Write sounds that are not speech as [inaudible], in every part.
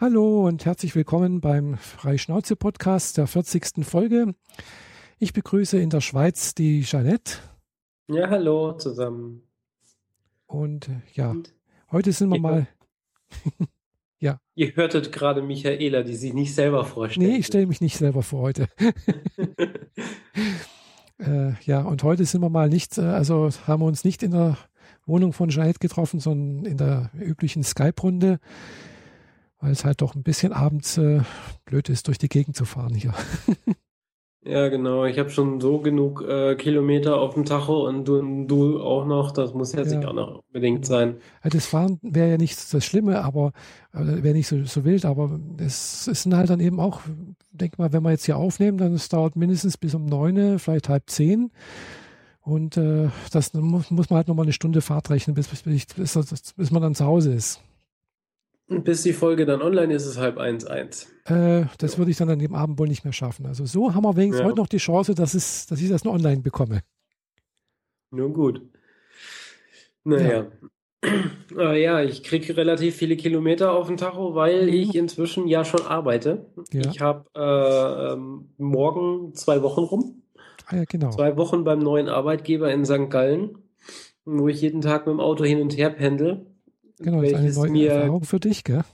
Hallo und herzlich willkommen beim Freischnauze-Podcast der 40. Folge. Ich begrüße in der Schweiz die Jeanette. Ja, hallo zusammen. Und äh, ja, und heute sind wir mal. [laughs] ja. Ihr hörtet gerade Michaela, die sich nicht selber vorstellt. Nee, ich stelle mich nicht selber vor heute. [laughs] äh, ja, und heute sind wir mal nicht, äh, also haben wir uns nicht in der Wohnung von Jeanette getroffen, sondern in der üblichen Skype-Runde weil es halt doch ein bisschen abends äh, blöd ist, durch die Gegend zu fahren hier. [laughs] ja, genau. Ich habe schon so genug äh, Kilometer auf dem Tacho und du, du auch noch. Das muss jetzt ja. nicht auch noch unbedingt sein. Das Fahren wäre ja nicht das Schlimme, aber äh, wäre nicht so, so wild. Aber es, es sind halt dann eben auch, denk mal, wenn wir jetzt hier aufnehmen, dann es dauert mindestens bis um neun, vielleicht halb zehn. Und äh, das muss, muss man halt nochmal eine Stunde Fahrt rechnen, bis, bis, bis, bis man dann zu Hause ist. Bis die Folge dann online ist, ist halb eins, eins. Äh, das würde ich dann an dem Abend wohl nicht mehr schaffen. Also so haben wir wenigstens ja. heute noch die Chance, dass, es, dass ich das nur online bekomme. Nun gut. Naja. Ja, [clears throat] äh, ja ich kriege relativ viele Kilometer auf den Tacho, weil mhm. ich inzwischen ja schon arbeite. Ja. Ich habe äh, ähm, morgen zwei Wochen rum. Ah ja, genau. Zwei Wochen beim neuen Arbeitgeber in St. Gallen, wo ich jeden Tag mit dem Auto hin und her pendel. Genau, das ist eine neue mir, Erfahrung für dich, gell?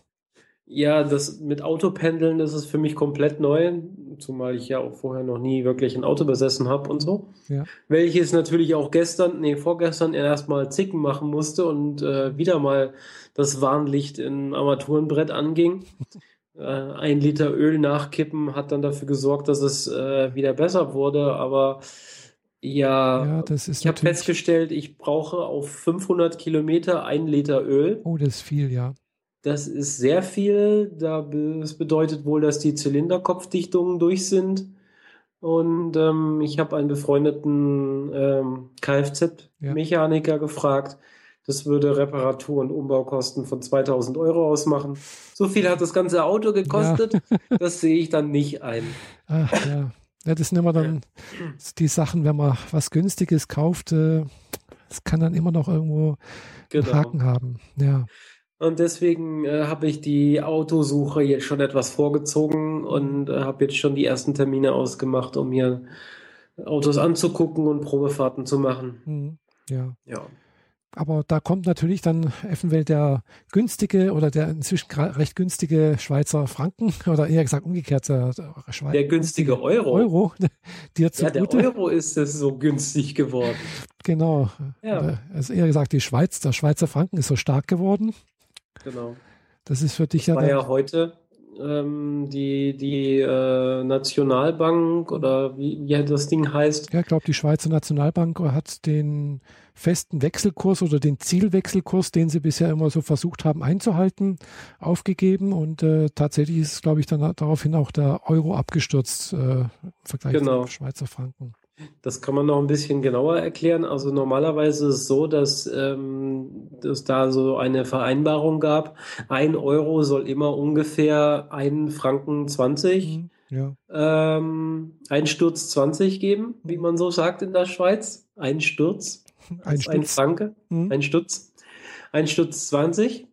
Ja, das mit Autopendeln, das ist für mich komplett neu, zumal ich ja auch vorher noch nie wirklich ein Auto besessen habe und so. Ja. Welches natürlich auch gestern, nee, vorgestern erstmal Zicken machen musste und äh, wieder mal das Warnlicht im Armaturenbrett anging. [laughs] äh, ein Liter Öl nachkippen hat dann dafür gesorgt, dass es äh, wieder besser wurde, aber ja, ja das ist ich habe festgestellt, ich brauche auf 500 Kilometer ein Liter Öl. Oh, das ist viel, ja. Das ist sehr viel. Das bedeutet wohl, dass die Zylinderkopfdichtungen durch sind. Und ähm, ich habe einen befreundeten ähm, Kfz-Mechaniker ja. gefragt. Das würde Reparatur- und Umbaukosten von 2000 Euro ausmachen. So viel hat das ganze Auto gekostet. Ja. das sehe ich dann nicht ein. Ach, ja. Ja, das sind immer dann die Sachen, wenn man was Günstiges kauft, äh, das kann dann immer noch irgendwo genau. einen Haken haben. Ja. Und deswegen äh, habe ich die Autosuche jetzt schon etwas vorgezogen und äh, habe jetzt schon die ersten Termine ausgemacht, um mir Autos anzugucken und Probefahrten zu machen. Mhm. Ja. Ja. Aber da kommt natürlich dann eventuell der günstige oder der inzwischen recht günstige Schweizer Franken [laughs] oder eher gesagt umgekehrt der, Schweizer. Der günstige Euro. Euro [laughs] dir ja, der Euro ist es so günstig geworden. Genau. Ja. Also eher gesagt, die Schweiz, der Schweizer Franken ist so stark geworden. Genau. Das ist für dich das ja. War ja heute ähm, die, die äh, Nationalbank oder wie, wie das Ding heißt. Ja, ich glaube, die Schweizer Nationalbank hat den festen Wechselkurs oder den Zielwechselkurs, den sie bisher immer so versucht haben einzuhalten, aufgegeben und äh, tatsächlich ist, glaube ich, dann daraufhin auch der Euro abgestürzt äh, im Vergleich genau. zum Schweizer Franken. Das kann man noch ein bisschen genauer erklären. Also normalerweise ist es so, dass ähm, es da so eine Vereinbarung gab. Ein Euro soll immer ungefähr einen Franken 20, mhm, ja. ähm, ein Sturz 20 geben, wie man so sagt in der Schweiz. Ein Sturz. Ein, ein Franke, mhm. ein Stutz. Ein Stutz 20.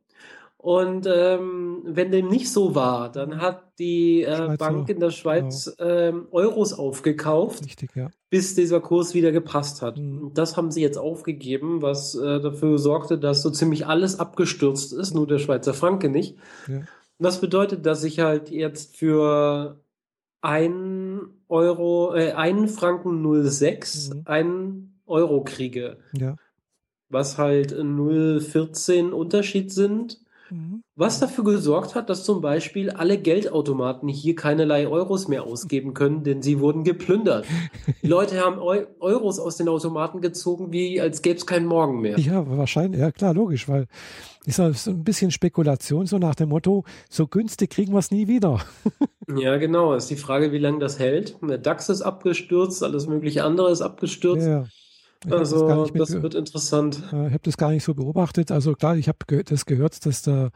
Und ähm, wenn dem nicht so war, dann hat die äh, Bank in der Schweiz genau. ähm, Euros aufgekauft, Richtig, ja. bis dieser Kurs wieder gepasst hat. Mhm. Das haben sie jetzt aufgegeben, was äh, dafür sorgte, dass so ziemlich alles abgestürzt ist, nur der Schweizer Franke nicht. Ja. Das bedeutet, dass ich halt jetzt für ein Euro, äh, einen Franken 06 mhm. einen Euro kriege. Ja. Was halt 0,14 Unterschied sind. Mhm. Was dafür gesorgt hat, dass zum Beispiel alle Geldautomaten hier keinerlei Euros mehr ausgeben können, denn sie wurden geplündert. Die Leute haben Eu Euros aus den Automaten gezogen, wie als gäbe es keinen Morgen mehr. Ja, wahrscheinlich, ja klar, logisch, weil ist so ein bisschen Spekulation, so nach dem Motto, so günstig kriegen wir es nie wieder. [laughs] ja, genau. Ist die Frage, wie lange das hält. Der DAX ist abgestürzt, alles mögliche andere ist abgestürzt. Ja. Ich also das, das wird interessant. Ich habe das gar nicht so beobachtet. Also klar, ich habe ge das gehört, dass da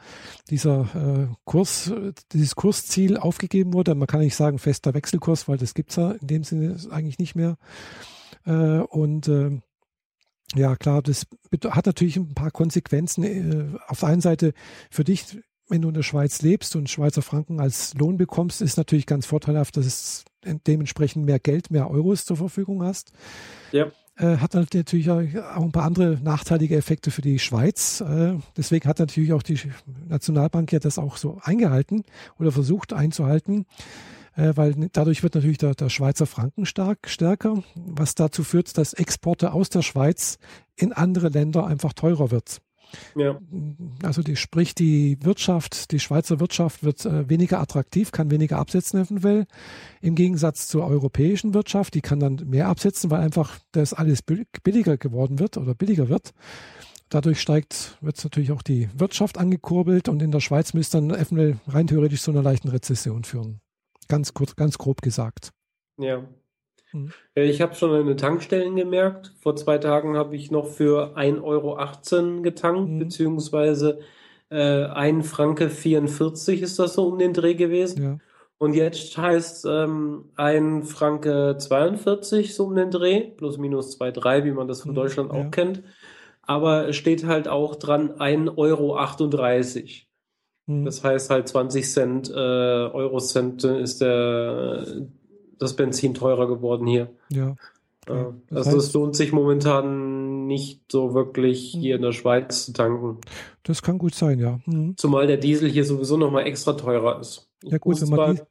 dieser äh, Kurs, dieses Kursziel aufgegeben wurde. Man kann nicht sagen fester Wechselkurs, weil das gibt es ja in dem Sinne eigentlich nicht mehr. Äh, und äh, ja, klar, das hat natürlich ein paar Konsequenzen. Äh, auf der einen Seite für dich wenn du in der Schweiz lebst und Schweizer Franken als Lohn bekommst, ist natürlich ganz vorteilhaft, dass es dementsprechend mehr Geld, mehr Euros zur Verfügung hast. Ja. Äh, hat natürlich auch ein paar andere nachteilige Effekte für die Schweiz. Äh, deswegen hat natürlich auch die Nationalbank ja das auch so eingehalten oder versucht einzuhalten, äh, weil dadurch wird natürlich der, der Schweizer Franken stark, stärker, was dazu führt, dass Exporte aus der Schweiz in andere Länder einfach teurer wird. Ja. Also die, sprich, die Wirtschaft, die Schweizer Wirtschaft wird äh, weniger attraktiv, kann weniger absetzen eventuell. Im Gegensatz zur europäischen Wirtschaft, die kann dann mehr absetzen, weil einfach das alles billiger geworden wird oder billiger wird. Dadurch steigt, wird natürlich auch die Wirtschaft angekurbelt und in der Schweiz müsste dann eventuell rein theoretisch zu einer leichten Rezession führen. Ganz kurz, ganz grob gesagt. Ja. Mhm. Ich habe schon an den Tankstellen gemerkt. Vor zwei Tagen habe ich noch für 1,18 Euro getankt, mhm. beziehungsweise äh, 1 Franke 44 ist das so um den Dreh gewesen. Ja. Und jetzt heißt ähm, 1 Franke 42 so um den Dreh, plus minus 2,3, wie man das von mhm. Deutschland auch ja. kennt. Aber es steht halt auch dran 1,38 Euro. Mhm. Das heißt halt 20 Cent, äh, Eurocent ist der das Benzin teurer geworden hier. Ja. Okay. Das also heißt, es lohnt sich momentan nicht so wirklich hier in der Schweiz zu tanken. Das kann gut sein, ja. Mhm. Zumal der Diesel hier sowieso nochmal extra teurer ist. Ja gut, wenn man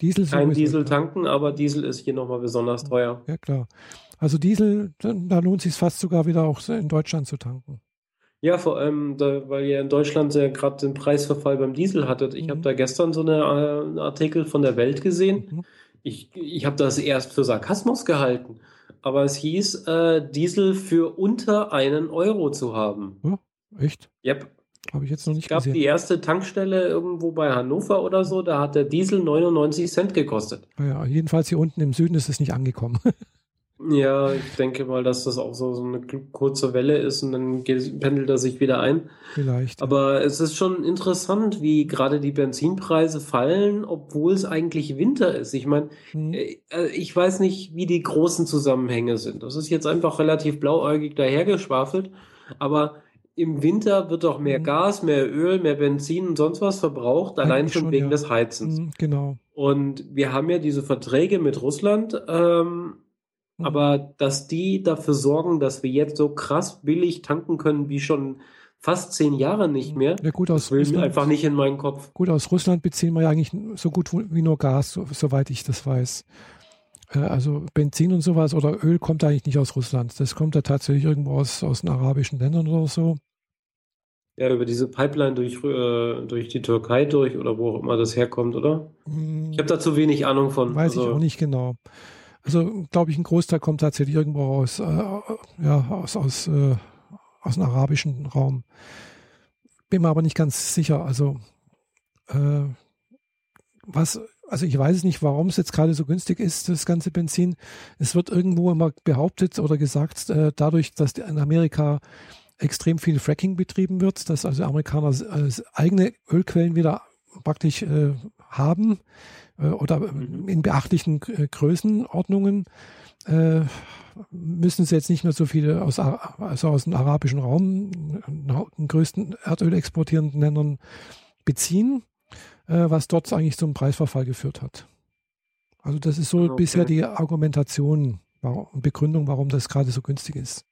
Diesel kein Diesel tanken, aber Diesel ist hier nochmal besonders teuer. Ja klar. Also Diesel, da lohnt es sich fast sogar wieder auch in Deutschland zu tanken. Ja, vor allem, da, weil ihr in Deutschland ja gerade den Preisverfall beim Diesel hattet. Ich mhm. habe da gestern so eine, äh, einen Artikel von der Welt gesehen. Mhm ich, ich habe das erst für Sarkasmus gehalten, aber es hieß, äh, Diesel für unter einen Euro zu haben. Ja, echt? Yep. Habe ich jetzt noch nicht es gab gesehen. die erste Tankstelle irgendwo bei Hannover oder so, da hat der Diesel 99 Cent gekostet. Ja, jedenfalls hier unten im Süden ist es nicht angekommen. [laughs] Ja, ich denke mal, dass das auch so, so eine kurze Welle ist und dann pendelt er sich wieder ein. Vielleicht. Aber es ist schon interessant, wie gerade die Benzinpreise fallen, obwohl es eigentlich Winter ist. Ich meine, hm. Äh, äh, ich weiß nicht, wie die großen Zusammenhänge sind. Das ist jetzt einfach relativ blauäugig dahergeschwafelt. Aber im Winter wird doch mehr hm. Gas, mehr Öl, mehr Benzin und sonst was verbraucht, allein schon, schon, wegen ja. des Heizens. Hm, genau. Und wir haben ja diese Verträge mit Russland. Ähm, Mhm. Aber dass die dafür sorgen, dass wir jetzt so krass billig tanken können wie schon fast zehn Jahre nicht mehr. Ja, gut, aus das will Russland, einfach nicht in meinen Kopf. Gut, aus Russland beziehen wir ja eigentlich so gut wie nur Gas, so, soweit ich das weiß. Äh, also Benzin und sowas oder Öl kommt eigentlich nicht aus Russland. Das kommt ja tatsächlich irgendwo aus, aus den arabischen Ländern oder so. Ja, über diese Pipeline durch, äh, durch die Türkei durch oder wo auch immer das herkommt, oder? Ich habe da zu wenig Ahnung von. Weiß also, ich auch nicht genau. Also glaube ich, ein Großteil kommt tatsächlich irgendwo aus, äh, ja, aus, aus, äh, aus dem arabischen Raum. Bin mir aber nicht ganz sicher. Also äh, was, also ich weiß nicht, warum es jetzt gerade so günstig ist, das ganze Benzin. Es wird irgendwo immer behauptet oder gesagt, äh, dadurch, dass in Amerika extrem viel Fracking betrieben wird, dass also Amerikaner äh, eigene Ölquellen wieder praktisch äh, haben, oder mhm. in beachtlichen äh, Größenordnungen äh, müssen sie jetzt nicht mehr so viele aus, also aus dem arabischen Raum, den größten Erdöl exportierenden Ländern beziehen, was dort eigentlich zum Preisverfall geführt hat. Also das ist so okay. bisher die Argumentation und Begründung, warum das gerade so günstig ist.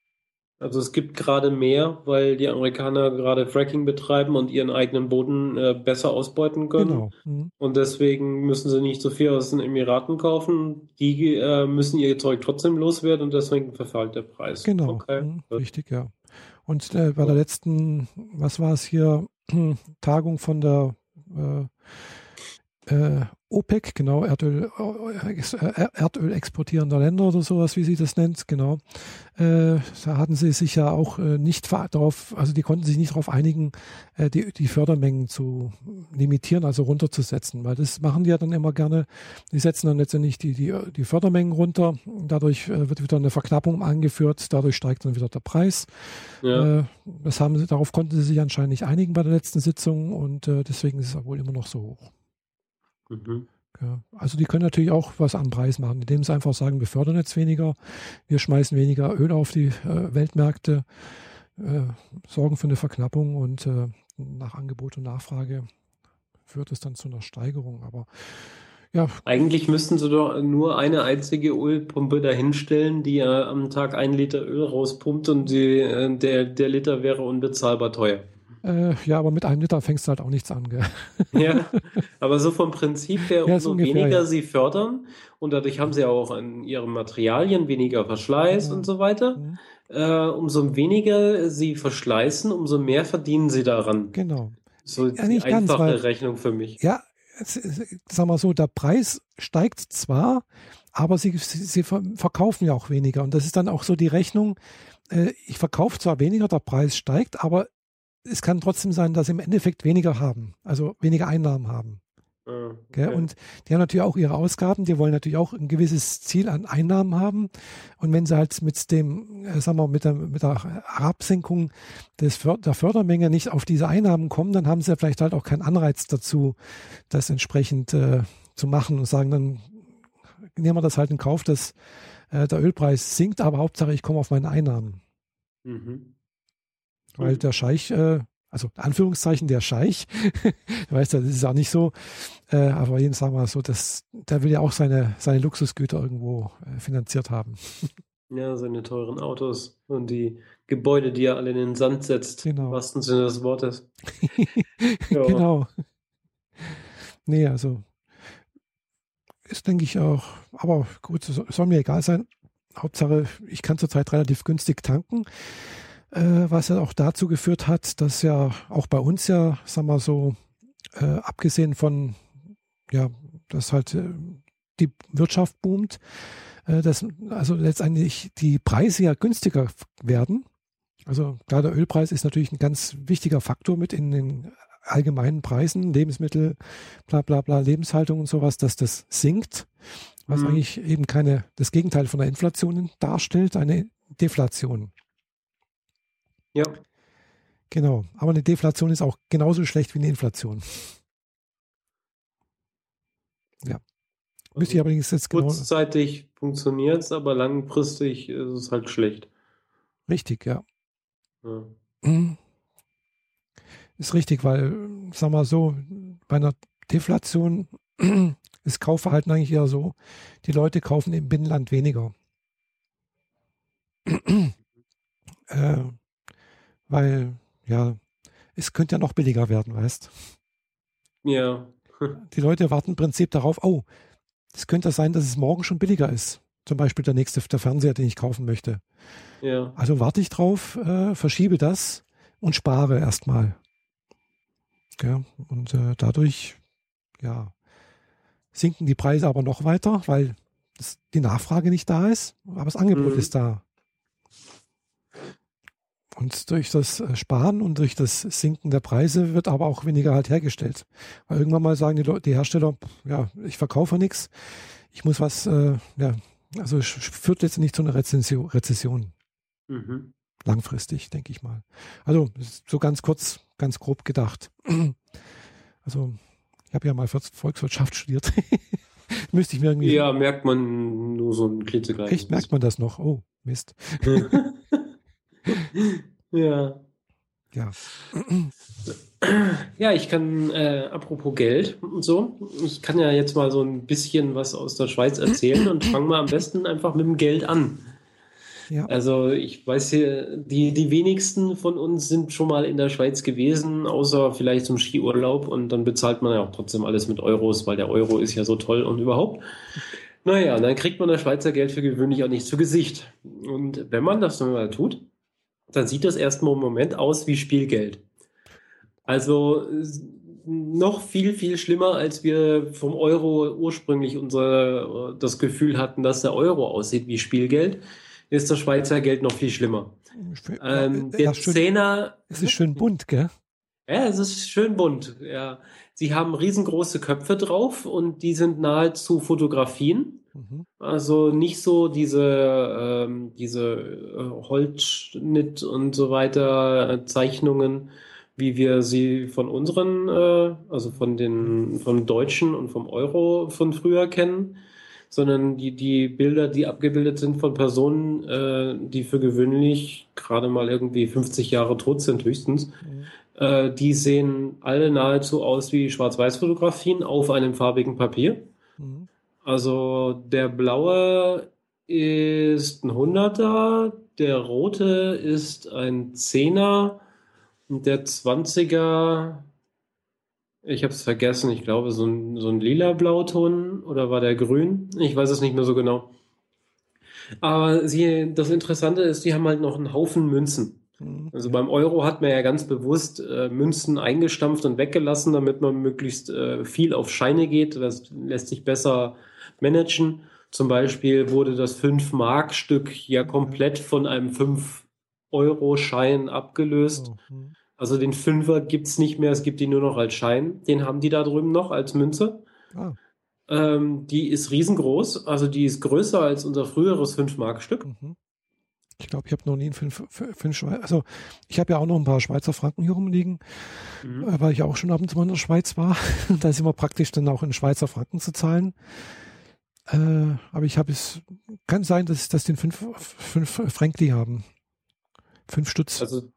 Also es gibt gerade mehr, weil die Amerikaner gerade Fracking betreiben und ihren eigenen Boden äh, besser ausbeuten können. Genau. Mhm. Und deswegen müssen sie nicht so viel aus den Emiraten kaufen. Die äh, müssen ihr Zeug trotzdem loswerden und deswegen verfällt der Preis. Genau. Okay. Mhm. Richtig, ja. Und äh, bei der letzten, was war es hier, [clears throat] Tagung von der äh, OPEC, genau, Erdöl, äh, Erdöl exportierender Länder oder sowas, wie sie das nennt, genau. Äh, da hatten sie sich ja auch äh, nicht darauf, also die konnten sich nicht darauf einigen, äh, die, die Fördermengen zu limitieren, also runterzusetzen, weil das machen die ja dann immer gerne. Die setzen dann letztendlich die, die, die Fördermengen runter, dadurch äh, wird wieder eine Verknappung angeführt, dadurch steigt dann wieder der Preis. Ja. Äh, das haben sie, darauf konnten sie sich anscheinend nicht einigen bei der letzten Sitzung und deswegen ist es wohl immer noch so hoch. Mhm. Ja, also die können natürlich auch was am Preis machen, indem sie einfach sagen, wir fördern jetzt weniger, wir schmeißen weniger Öl auf die äh, Weltmärkte, äh, sorgen für eine Verknappung und äh, nach Angebot und Nachfrage führt es dann zu einer Steigerung. Aber ja. Eigentlich müssten sie doch nur eine einzige Ölpumpe dahinstellen, die ja am Tag ein Liter Öl rauspumpt und die, äh, der, der Liter wäre unbezahlbar teuer. Äh, ja, aber mit einem Liter fängst du halt auch nichts an. Gell? Ja, [laughs] aber so vom Prinzip her, umso ja, ungefähr, weniger ja. sie fördern und dadurch haben sie auch an ihren Materialien weniger Verschleiß ja. und so weiter. Mhm. Äh, umso weniger sie verschleißen, umso mehr verdienen sie daran. Genau. So ja, die einfache ganz, weil, Rechnung für mich. Ja, sagen wir so, der Preis steigt zwar, aber sie, sie, sie verkaufen ja auch weniger. Und das ist dann auch so die Rechnung, äh, ich verkaufe zwar weniger, der Preis steigt, aber es kann trotzdem sein, dass sie im Endeffekt weniger haben, also weniger Einnahmen haben. Ah, okay. Und die haben natürlich auch ihre Ausgaben, die wollen natürlich auch ein gewisses Ziel an Einnahmen haben. Und wenn sie halt mit dem, äh, sagen wir, mit der, mit der Absenkung des, der Fördermenge nicht auf diese Einnahmen kommen, dann haben sie ja vielleicht halt auch keinen Anreiz dazu, das entsprechend äh, zu machen und sagen, dann nehmen wir das halt in Kauf, dass äh, der Ölpreis sinkt, aber Hauptsache ich komme auf meine Einnahmen. Mhm. Weil mhm. der Scheich äh, also Anführungszeichen der Scheich, [laughs] weißt du, das ist auch nicht so, äh, aber jeden sagen wir so, dass der will ja auch seine, seine Luxusgüter irgendwo äh, finanziert haben. [laughs] Ja, seine teuren Autos und die Gebäude, die er alle in den Sand setzt, genau. im wahrsten Sinne des Wortes. [laughs] Genau. Nee, also ist, denke ich, auch, aber gut, soll mir egal sein. Hauptsache, ich kann zurzeit relativ günstig tanken was ja auch dazu geführt hat, dass ja auch bei uns ja, sagen wir so, äh, abgesehen von, ja, dass halt äh, die Wirtschaft boomt, äh, dass also letztendlich die Preise ja günstiger werden. Also klar, der Ölpreis ist natürlich ein ganz wichtiger Faktor mit in den allgemeinen Preisen, Lebensmittel, bla bla bla, Lebenshaltung und sowas, dass das sinkt, was mhm. eigentlich eben keine, das Gegenteil von der Inflation darstellt, eine Deflation. Ja. Genau. Aber eine Deflation ist auch genauso schlecht wie eine Inflation. Ja. Müsste ich allerdings jetzt genau. Kurzzeitig funktioniert es, aber langfristig ist es halt schlecht. Richtig, ja. ja. Mhm. Ist richtig, weil, sag mal so, bei einer Deflation [clears throat] ist Kaufverhalten eigentlich eher so, die Leute kaufen im Binnenland weniger. [clears throat] äh, weil, ja, es könnte ja noch billiger werden, weißt Ja. [laughs] Die Leute warten im Prinzip darauf, oh, es könnte sein, dass es morgen schon billiger ist. Zum Beispiel der nächste der Fernseher, den ich kaufen möchte. Ja. Also warte ich drauf, äh, verschiebe das und spare erstmal. Ja, und äh, dadurch, ja, sinken die Preise aber noch weiter, weil das, die Nachfrage nicht da ist, aber das Angebot mhm. ist da. Und durch das äh, Sparen und durch das Sinken der Preise wird aber auch weniger halt hergestellt. Weil irgendwann mal sagen die, Leute, die Hersteller, ja, ich verkaufe nichts, ich muss was, äh, ja, also es führt letztendlich zu einer Rezession. Rezession. Mhm. Langfristig, denke ich mal. Also so ganz kurz, ganz grob gedacht. [clears throat] Also ich habe ja mal Volkswirtschaft studiert. [laughs] Müsste ich mir irgendwie. Ja, merkt man nur so ein klitzekleines. Echt, merkt man das noch? Oh, Mist. [laughs] [laughs] ja. Ja. Ja, ich kann, äh, apropos Geld und so, ich kann ja jetzt mal so ein bisschen was aus der Schweiz erzählen und fangen wir am besten einfach mit dem Geld an. Ja. Also ich weiß hier, die, die wenigsten von uns sind schon mal in der Schweiz gewesen, außer vielleicht zum Skiurlaub und dann bezahlt man ja auch trotzdem alles mit Euros, weil der Euro ist ja so toll und überhaupt. Naja, dann kriegt man das Schweizer Geld für gewöhnlich auch nicht zu Gesicht. Und wenn man das dann mal tut, dann sieht das erstmal im Moment aus wie Spielgeld. Also noch viel, viel schlimmer, als wir vom Euro ursprünglich unser, das Gefühl hatten, dass der Euro aussieht wie Spielgeld, ist das Schweizer Geld noch viel schlimmer. Ähm, der ja, schön, Zehner. Es ist schön bunt, gell? Ja, es ist schön bunt, ja. Sie haben riesengroße Köpfe drauf und die sind nahezu Fotografien. Mhm. Also nicht so diese, ähm, diese äh, Holzschnitt und so weiter äh, Zeichnungen, wie wir sie von unseren, äh, also von den vom Deutschen und vom Euro von früher kennen, sondern die, die Bilder, die abgebildet sind von Personen, äh, die für gewöhnlich gerade mal irgendwie 50 Jahre tot sind, höchstens. Mhm Äh, die sehen alle nahezu aus wie Schwarz-Weiß-Fotografien auf einem farbigen Papier. Mhm. Also der blaue ist ein Hunderter, der rote ist ein Zehner und der Zwanziger, ich habe es vergessen, ich glaube so ein, so ein lila Blauton oder war der grün? Ich weiß es nicht mehr so genau. Aber sie, das Interessante ist, die haben halt noch einen Haufen Münzen. Mhm. Also beim Euro hat man ja ganz bewusst äh, Münzen eingestampft und weggelassen, damit man möglichst äh, viel auf Scheine geht. Das lässt sich besser managen. Zum Beispiel wurde das 5-Mark-Stück ja komplett von einem 5-Euro-Schein abgelöst. Mhm. Also den Fünfer gibt es nicht mehr, es gibt ihn nur noch als Schein. Den haben die da drüben noch als Münze. Ah. Ähm, die ist riesengroß, also die ist größer als unser früheres 5-Mark-Stück. Mhm. Ich glaube, ich habe noch nie einen fünf, fünf Schweizer. Also ich habe ja auch noch ein paar Schweizer Franken hier rumliegen, mhm. Äh, weil ich auch schon ab und zu mal in der Schweiz war. [laughs] da ist immer praktisch dann auch in Schweizer Franken zu zahlen. Äh, aber ich habe es, kann sein, dass, dass den fünf, fünf Frankli haben. Fünf Stutz. Also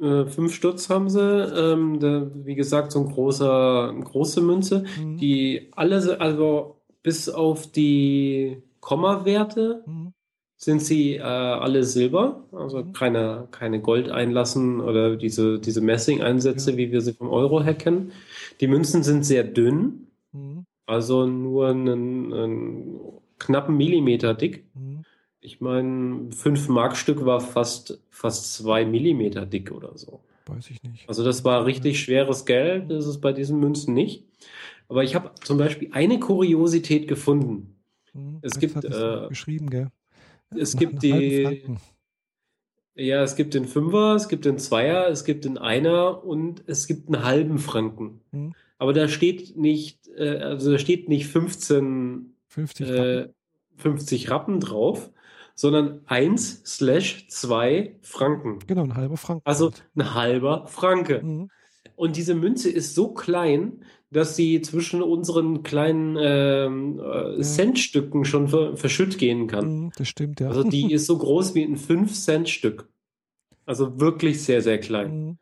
äh, fünf Stutz haben sie. Ähm, da, wie gesagt, so ein großer, eine große Münze, mhm. die alle, also bis auf die Kommawerte mhm sind sie äh, alle Silber, also mhm. keine, keine Gold einlassen oder diese, diese Messing-Einsätze, ja. wie wir sie vom Euro her kennen. Die Münzen sind sehr dünn, mhm. also nur einen, einen, knappen Millimeter dick. Mhm. Ich meine, 5 Markstück war fast, fast zwei Millimeter dick oder so. Weiß ich nicht. Also das war richtig schweres Geld, das ist bei diesen Münzen nicht. Aber ich habe zum Beispiel eine Kuriosität gefunden. Mhm. Es gibt äh, geschrieben, gell? Es gibt die. Ja, es gibt den Fünfer, es gibt den Zweier, es gibt den Einer und es gibt einen halben Franken. Mhm. Aber da steht nicht, äh, also da steht nicht 15, 50, äh, Rappen. 50 Rappen drauf, sondern 1 slash 2 Franken. Genau, ein halber Franken. Also ein halber Franke. Mhm. Und diese Münze ist so klein, dass sie zwischen unseren kleinen ähm, äh, Centstücken schon ver verschütt gehen kann. Mhm, das stimmt, ja. Also die [laughs] ist so groß wie ein 5-Cent-Stück. Also wirklich sehr, sehr klein. Mhm.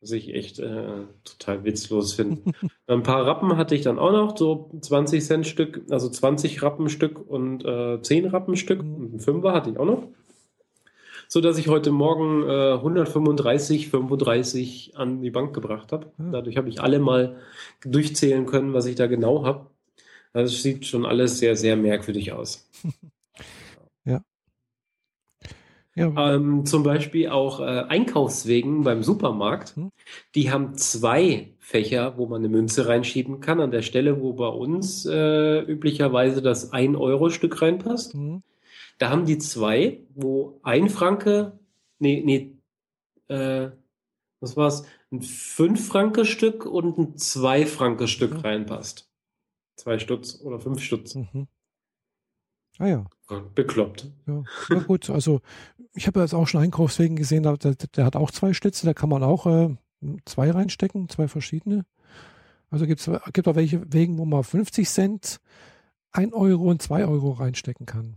Was ich echt äh, total witzlos finde. [laughs] ein paar Rappen hatte ich dann auch noch, so 20 Cent Stück, also 20 Rappen Stück und äh, 10 Rappen Stück. Mhm. Und ein Fünfer hatte ich auch noch so dass ich heute Morgen äh, 135, 35 an die Bank gebracht habe. Ja. Dadurch habe ich alle mal durchzählen können, was ich da genau habe. Also es sieht schon alles sehr, sehr merkwürdig aus. [laughs] ja. ja. Ähm, zum Beispiel auch äh, Einkaufswegen beim Supermarkt. Hm. Die haben zwei Fächer, wo man eine Münze reinschieben kann. An der Stelle, wo bei uns äh, üblicherweise das 1-Euro-Stück reinpasst. Hm. Da haben die zwei, wo ein Franke, nee, nee, äh, was war's? Ein fünf Franke Stück und ein zwei Franke Stück mhm. reinpasst. Zwei Stutz oder fünf Stutz. Mhm. Ah ja. Bekloppt. Ja. ja gut, also ich habe jetzt auch schon Einkaufswegen gesehen, der, der, hat auch zwei Stütze, da kann man auch äh, zwei reinstecken, zwei verschiedene. Also gibt's, gibt auch welche Wegen, wo man 50 Cent, 1 Euro und 2 Euro reinstecken kann.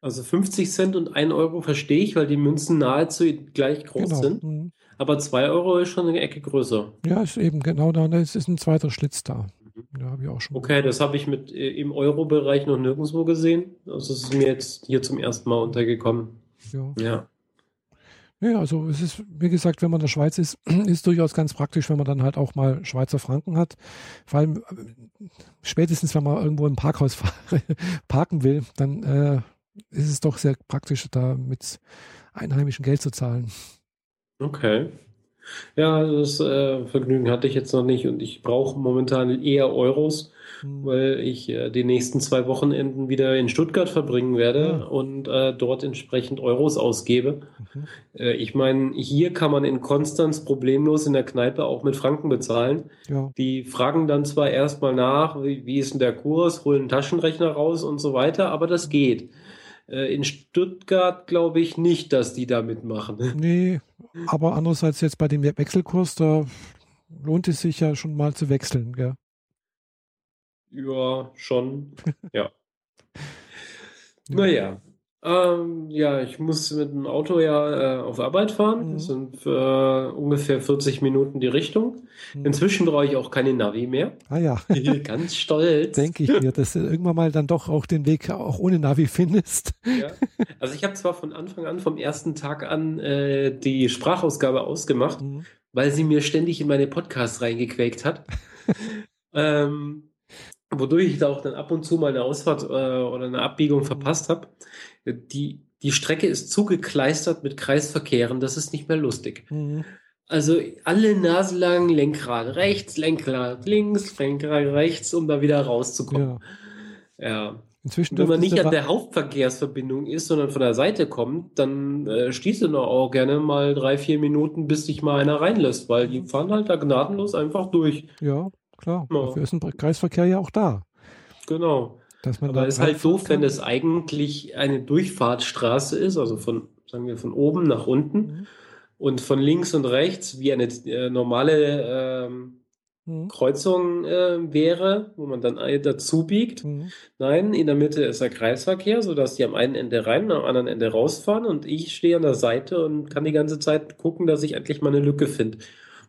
Also 50 Cent und 1 Euro verstehe ich, weil die Münzen nahezu gleich groß genau. sind. Mhm. Aber 2 Euro ist schon eine Ecke größer. Ja, ist eben genau da. Es ist ein zweiter Schlitz da. Mhm. Ja, habe ich auch schon. Okay, das habe ich mit äh, im Euro-Bereich noch nirgendwo gesehen. Das ist mir jetzt hier zum ersten Mal untergekommen. Ja. ja. Ja, also es ist, wie gesagt, wenn man in der Schweiz ist, [clears throat] ist durchaus ganz praktisch, wenn man dann halt auch mal Schweizer Franken hat. Vor allem äh, spätestens, wenn man irgendwo im Parkhaus [laughs] parken will, dann äh, ist es doch sehr praktisch, da mit einheimischem Geld zu zahlen. Okay. Ja, das äh, Vergnügen hatte ich jetzt noch nicht und ich brauche momentan eher Euros, hm. weil ich äh, die nächsten zwei Wochenenden wieder in Stuttgart verbringen werde ja. und äh, dort entsprechend Euros ausgebe. Mhm. Äh, ich meine, hier kann man in Konstanz problemlos in der Kneipe auch mit Franken bezahlen. Ja. Die fragen dann zwar erstmal nach, wie, wie ist denn der Kurs, holen einen Taschenrechner raus und so weiter, aber das geht. Äh, in Stuttgart glaube ich nicht, dass die da mitmachen. [laughs] Nee, aber andererseits jetzt bei dem Wechselkurs, da lohnt es sich ja schon mal zu wechseln, gell? Ja, schon. [laughs] ja. Naja. Ähm, ja, ich muss mit dem Auto ja äh, auf Arbeit fahren. Mhm. Das sind für ungefähr 40 Minuten die Richtung. Mhm. Inzwischen brauche ich auch keine Navi mehr. Ah ja, [laughs] Ganz stolz. denke ich mir, dass du irgendwann mal dann doch auch den Weg auch ohne Navi findest. Ja. Also ich habe zwar von Anfang an, vom ersten Tag an, äh, die Sprachausgabe ausgemacht, Mhm. weil sie mir ständig in meine Podcasts reingequäkt hat. [laughs] ähm, wodurch ich da auch dann ab und zu mal eine Ausfahrt äh, oder eine Abbiegung verpasst habe. Die, die Strecke ist zugekleistert mit Kreisverkehren, das ist nicht mehr lustig. Mhm. Also alle naselang Lenkrad rechts, Lenkrad links, Lenkrad rechts, um da wieder rauszukommen. Ja. Ja. Inzwischen Wenn man nicht an der Hauptverkehrsverbindung ist, sondern von der Seite kommt, dann äh, stehst du noch auch gerne mal drei, vier Minuten, bis dich mal einer reinlässt, weil die fahren halt da gnadenlos einfach durch. Ja, klar. Ja. Dafür ist ein Kreisverkehr ja auch da. Genau. Aber da ist halt doof, wenn es eigentlich eine Durchfahrtsstraße ist, also von, sagen wir, von oben nach unten Mhm. und von links und rechts wie eine äh, normale ähm, Mhm. Kreuzung äh, wäre, wo man dann dazu biegt. Mhm. Nein, in der Mitte ist der Kreisverkehr, sodass die am einen Ende rein, am anderen Ende rausfahren und ich stehe an der Seite und kann die ganze Zeit gucken, dass ich endlich mal eine Lücke finde.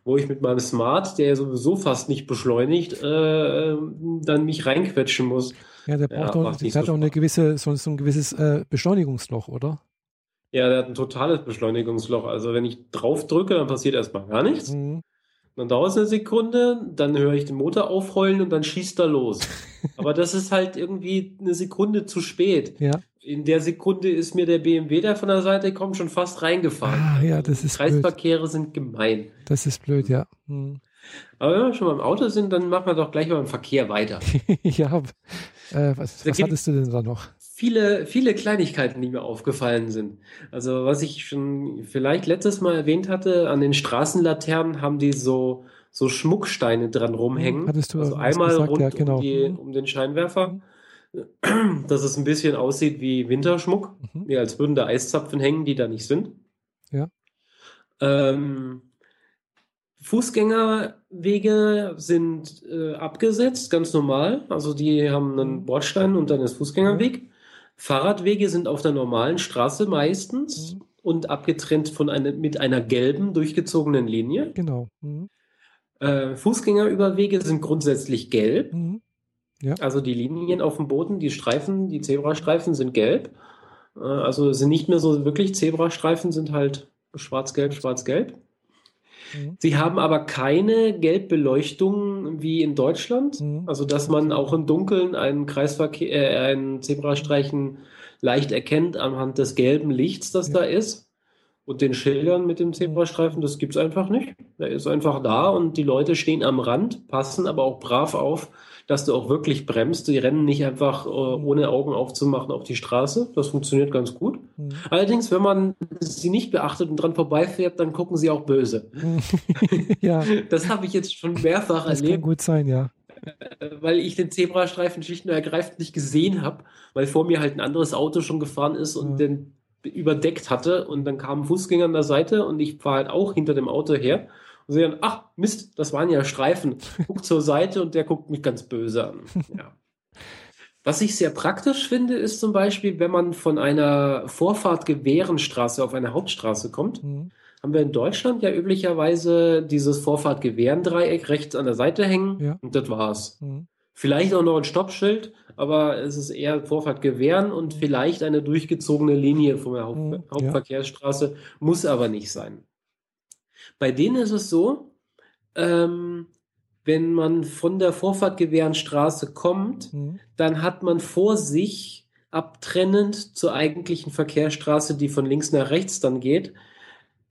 Wo ich mit meinem Smart, der ja sowieso fast nicht beschleunigt, äh, dann mich reinquetschen muss. Ja, der Ja, braucht auch, macht nicht der hat so auch eine gewisse, so, so ein gewisses äh, Beschleunigungsloch, oder? Ja, der hat ein totales Beschleunigungsloch. Also wenn ich drauf drücke, dann passiert erstmal gar nichts. Mhm. Dann dauert es eine Sekunde, dann höre ich den Motor aufheulen und dann schießt er los. [laughs] Aber das ist halt irgendwie eine Sekunde zu spät. Ja. In der Sekunde ist mir der BMW, der von der Seite kommt, schon fast reingefahren. Ah, ja, das ist blöd. Kreisverkehre sind gemein. Das ist blöd, ja. Mhm. Aber wenn wir schon beim Auto sind, dann machen wir doch gleich mal im Verkehr weiter. [laughs] ja. Äh, was was hattest du denn da noch? Viele, viele Kleinigkeiten, die mir aufgefallen sind. Also, was ich schon vielleicht letztes Mal erwähnt hatte, an den Straßenlaternen haben die so, so Schmucksteine dran rumhängen. Hattest du also einmal gesagt, rund ja, genau. um, die, Mhm. um den Scheinwerfer, dass es ein bisschen aussieht wie Winterschmuck, Mhm. wie als würden da Eiszapfen hängen, die da nicht sind. Ja. Ähm, Fußgängerwege sind äh, abgesetzt, ganz normal. Also die haben einen Mhm. Bordstein und dann ist Fußgängerweg. Fahrradwege sind auf der normalen Straße meistens Mhm. und abgetrennt von einer, mit einer gelben durchgezogenen Linie. Genau. Mhm. Äh, Fußgängerüberwege sind grundsätzlich gelb. Mhm. Also die Linien auf dem Boden, die Streifen, die Zebrastreifen sind gelb. Äh, also sind nicht mehr so wirklich Zebrastreifen, sind halt schwarz-gelb, schwarz-gelb. Mhm. Sie haben aber keine Gelbbeleuchtung wie in Deutschland. Mhm. Also, dass man auch im Dunkeln einen Kreisverkehr, äh, einen Zebrastreichen leicht erkennt anhand des gelben Lichts, das Ja. da ist. Und den Schildern mit dem Zebrastreifen, das gibt's einfach nicht. Der ist einfach da und die Leute stehen am Rand, passen aber auch brav auf, dass du auch wirklich bremst. Die rennen nicht einfach äh, ohne Augen aufzumachen auf die Straße. Das funktioniert ganz gut. Mhm. Allerdings, wenn man sie nicht beachtet und dran vorbeifährt, dann gucken sie auch böse. [laughs] ja, Das habe ich jetzt schon mehrfach das kann erlebt, gut sein, ja. äh, weil ich den Zebrastreifen schlicht und ergreifend nicht gesehen habe, weil vor mir halt ein anderes Auto schon gefahren ist und Ja. den überdeckt hatte und dann kam ein Fußgänger an der Seite und ich fahre halt auch hinter dem Auto her und sehe dann, ach Mist, das waren ja Streifen. Guck zur Seite und der guckt mich ganz böse an. [laughs] Ja. Was ich sehr praktisch finde, ist zum Beispiel, wenn man von einer Vorfahrt Gewährenstraße auf eine Hauptstraße kommt, Mhm. haben wir in Deutschland ja üblicherweise dieses Vorfahrt-Gewähren-Dreieck rechts an der Seite hängen Ja. und das war's. Mhm. Vielleicht auch noch ein Stoppschild, aber es ist eher Vorfahrt-Gewähren und vielleicht eine durchgezogene Linie von der Haupt Mhm, ja. Hauptverkehrsstraße, muss aber nicht sein. Bei denen ist es so, ähm, wenn man von der Vorfahrt-Gewähren-Straße kommt, Mhm. dann hat man vor sich, abtrennend zur eigentlichen Verkehrsstraße, die von links nach rechts dann geht,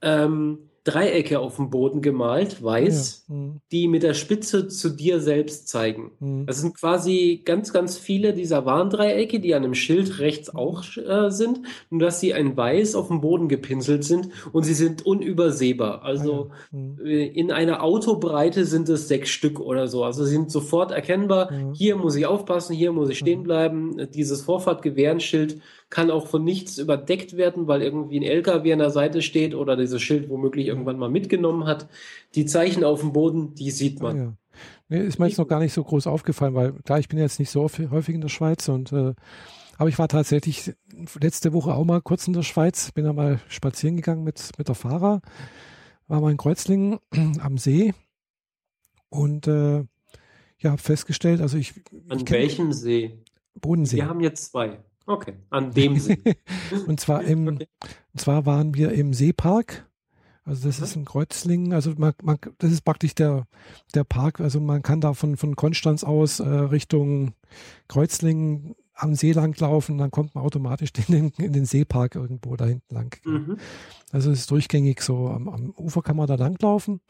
ähm, Dreiecke auf dem Boden gemalt, weiß, Ja. Mhm. die mit der Spitze zu dir selbst zeigen. Mhm. Das sind quasi ganz, ganz viele dieser Warndreiecke, die an dem Schild rechts auch äh, sind, nur dass sie ein Weiß auf dem Boden gepinselt sind und sie sind unübersehbar. Also Ah, ja. Mhm. in einer Autobreite sind es sechs Stück oder so. Also sie sind sofort erkennbar. Ja. Hier muss ich aufpassen, hier muss ich stehen Mhm. bleiben. Dieses Vorfahrtgewehrenschild kann auch von nichts überdeckt werden, weil irgendwie ein LKW an der Seite steht oder dieses Schild womöglich irgendwann mal mitgenommen hat. Die Zeichen auf dem Boden, die sieht man. ja. Nee, ist mir jetzt noch gar nicht so groß aufgefallen, weil klar, ich bin jetzt nicht so häufig in der Schweiz und äh, Aber ich war tatsächlich letzte Woche auch mal kurz in der Schweiz, bin da mal spazieren gegangen mit, mit der Fahrer, war mal in Kreuzlingen [clears throat] am See und äh, ja, habe festgestellt, also ich. An ich welchem See? Bodensee. Wir haben jetzt zwei. Okay, an dem See. [laughs] und zwar im, okay. und zwar waren wir im Seepark. Also das mhm. ist ein Kreuzlingen, also man, man, das ist praktisch der, der Park, also man kann da von, von Konstanz aus äh, Richtung Kreuzlingen am See lang laufen, dann kommt man automatisch [laughs] in den, in den Seepark irgendwo da hinten lang. Mhm. Also es ist durchgängig so, am, am Ufer kann man da langlaufen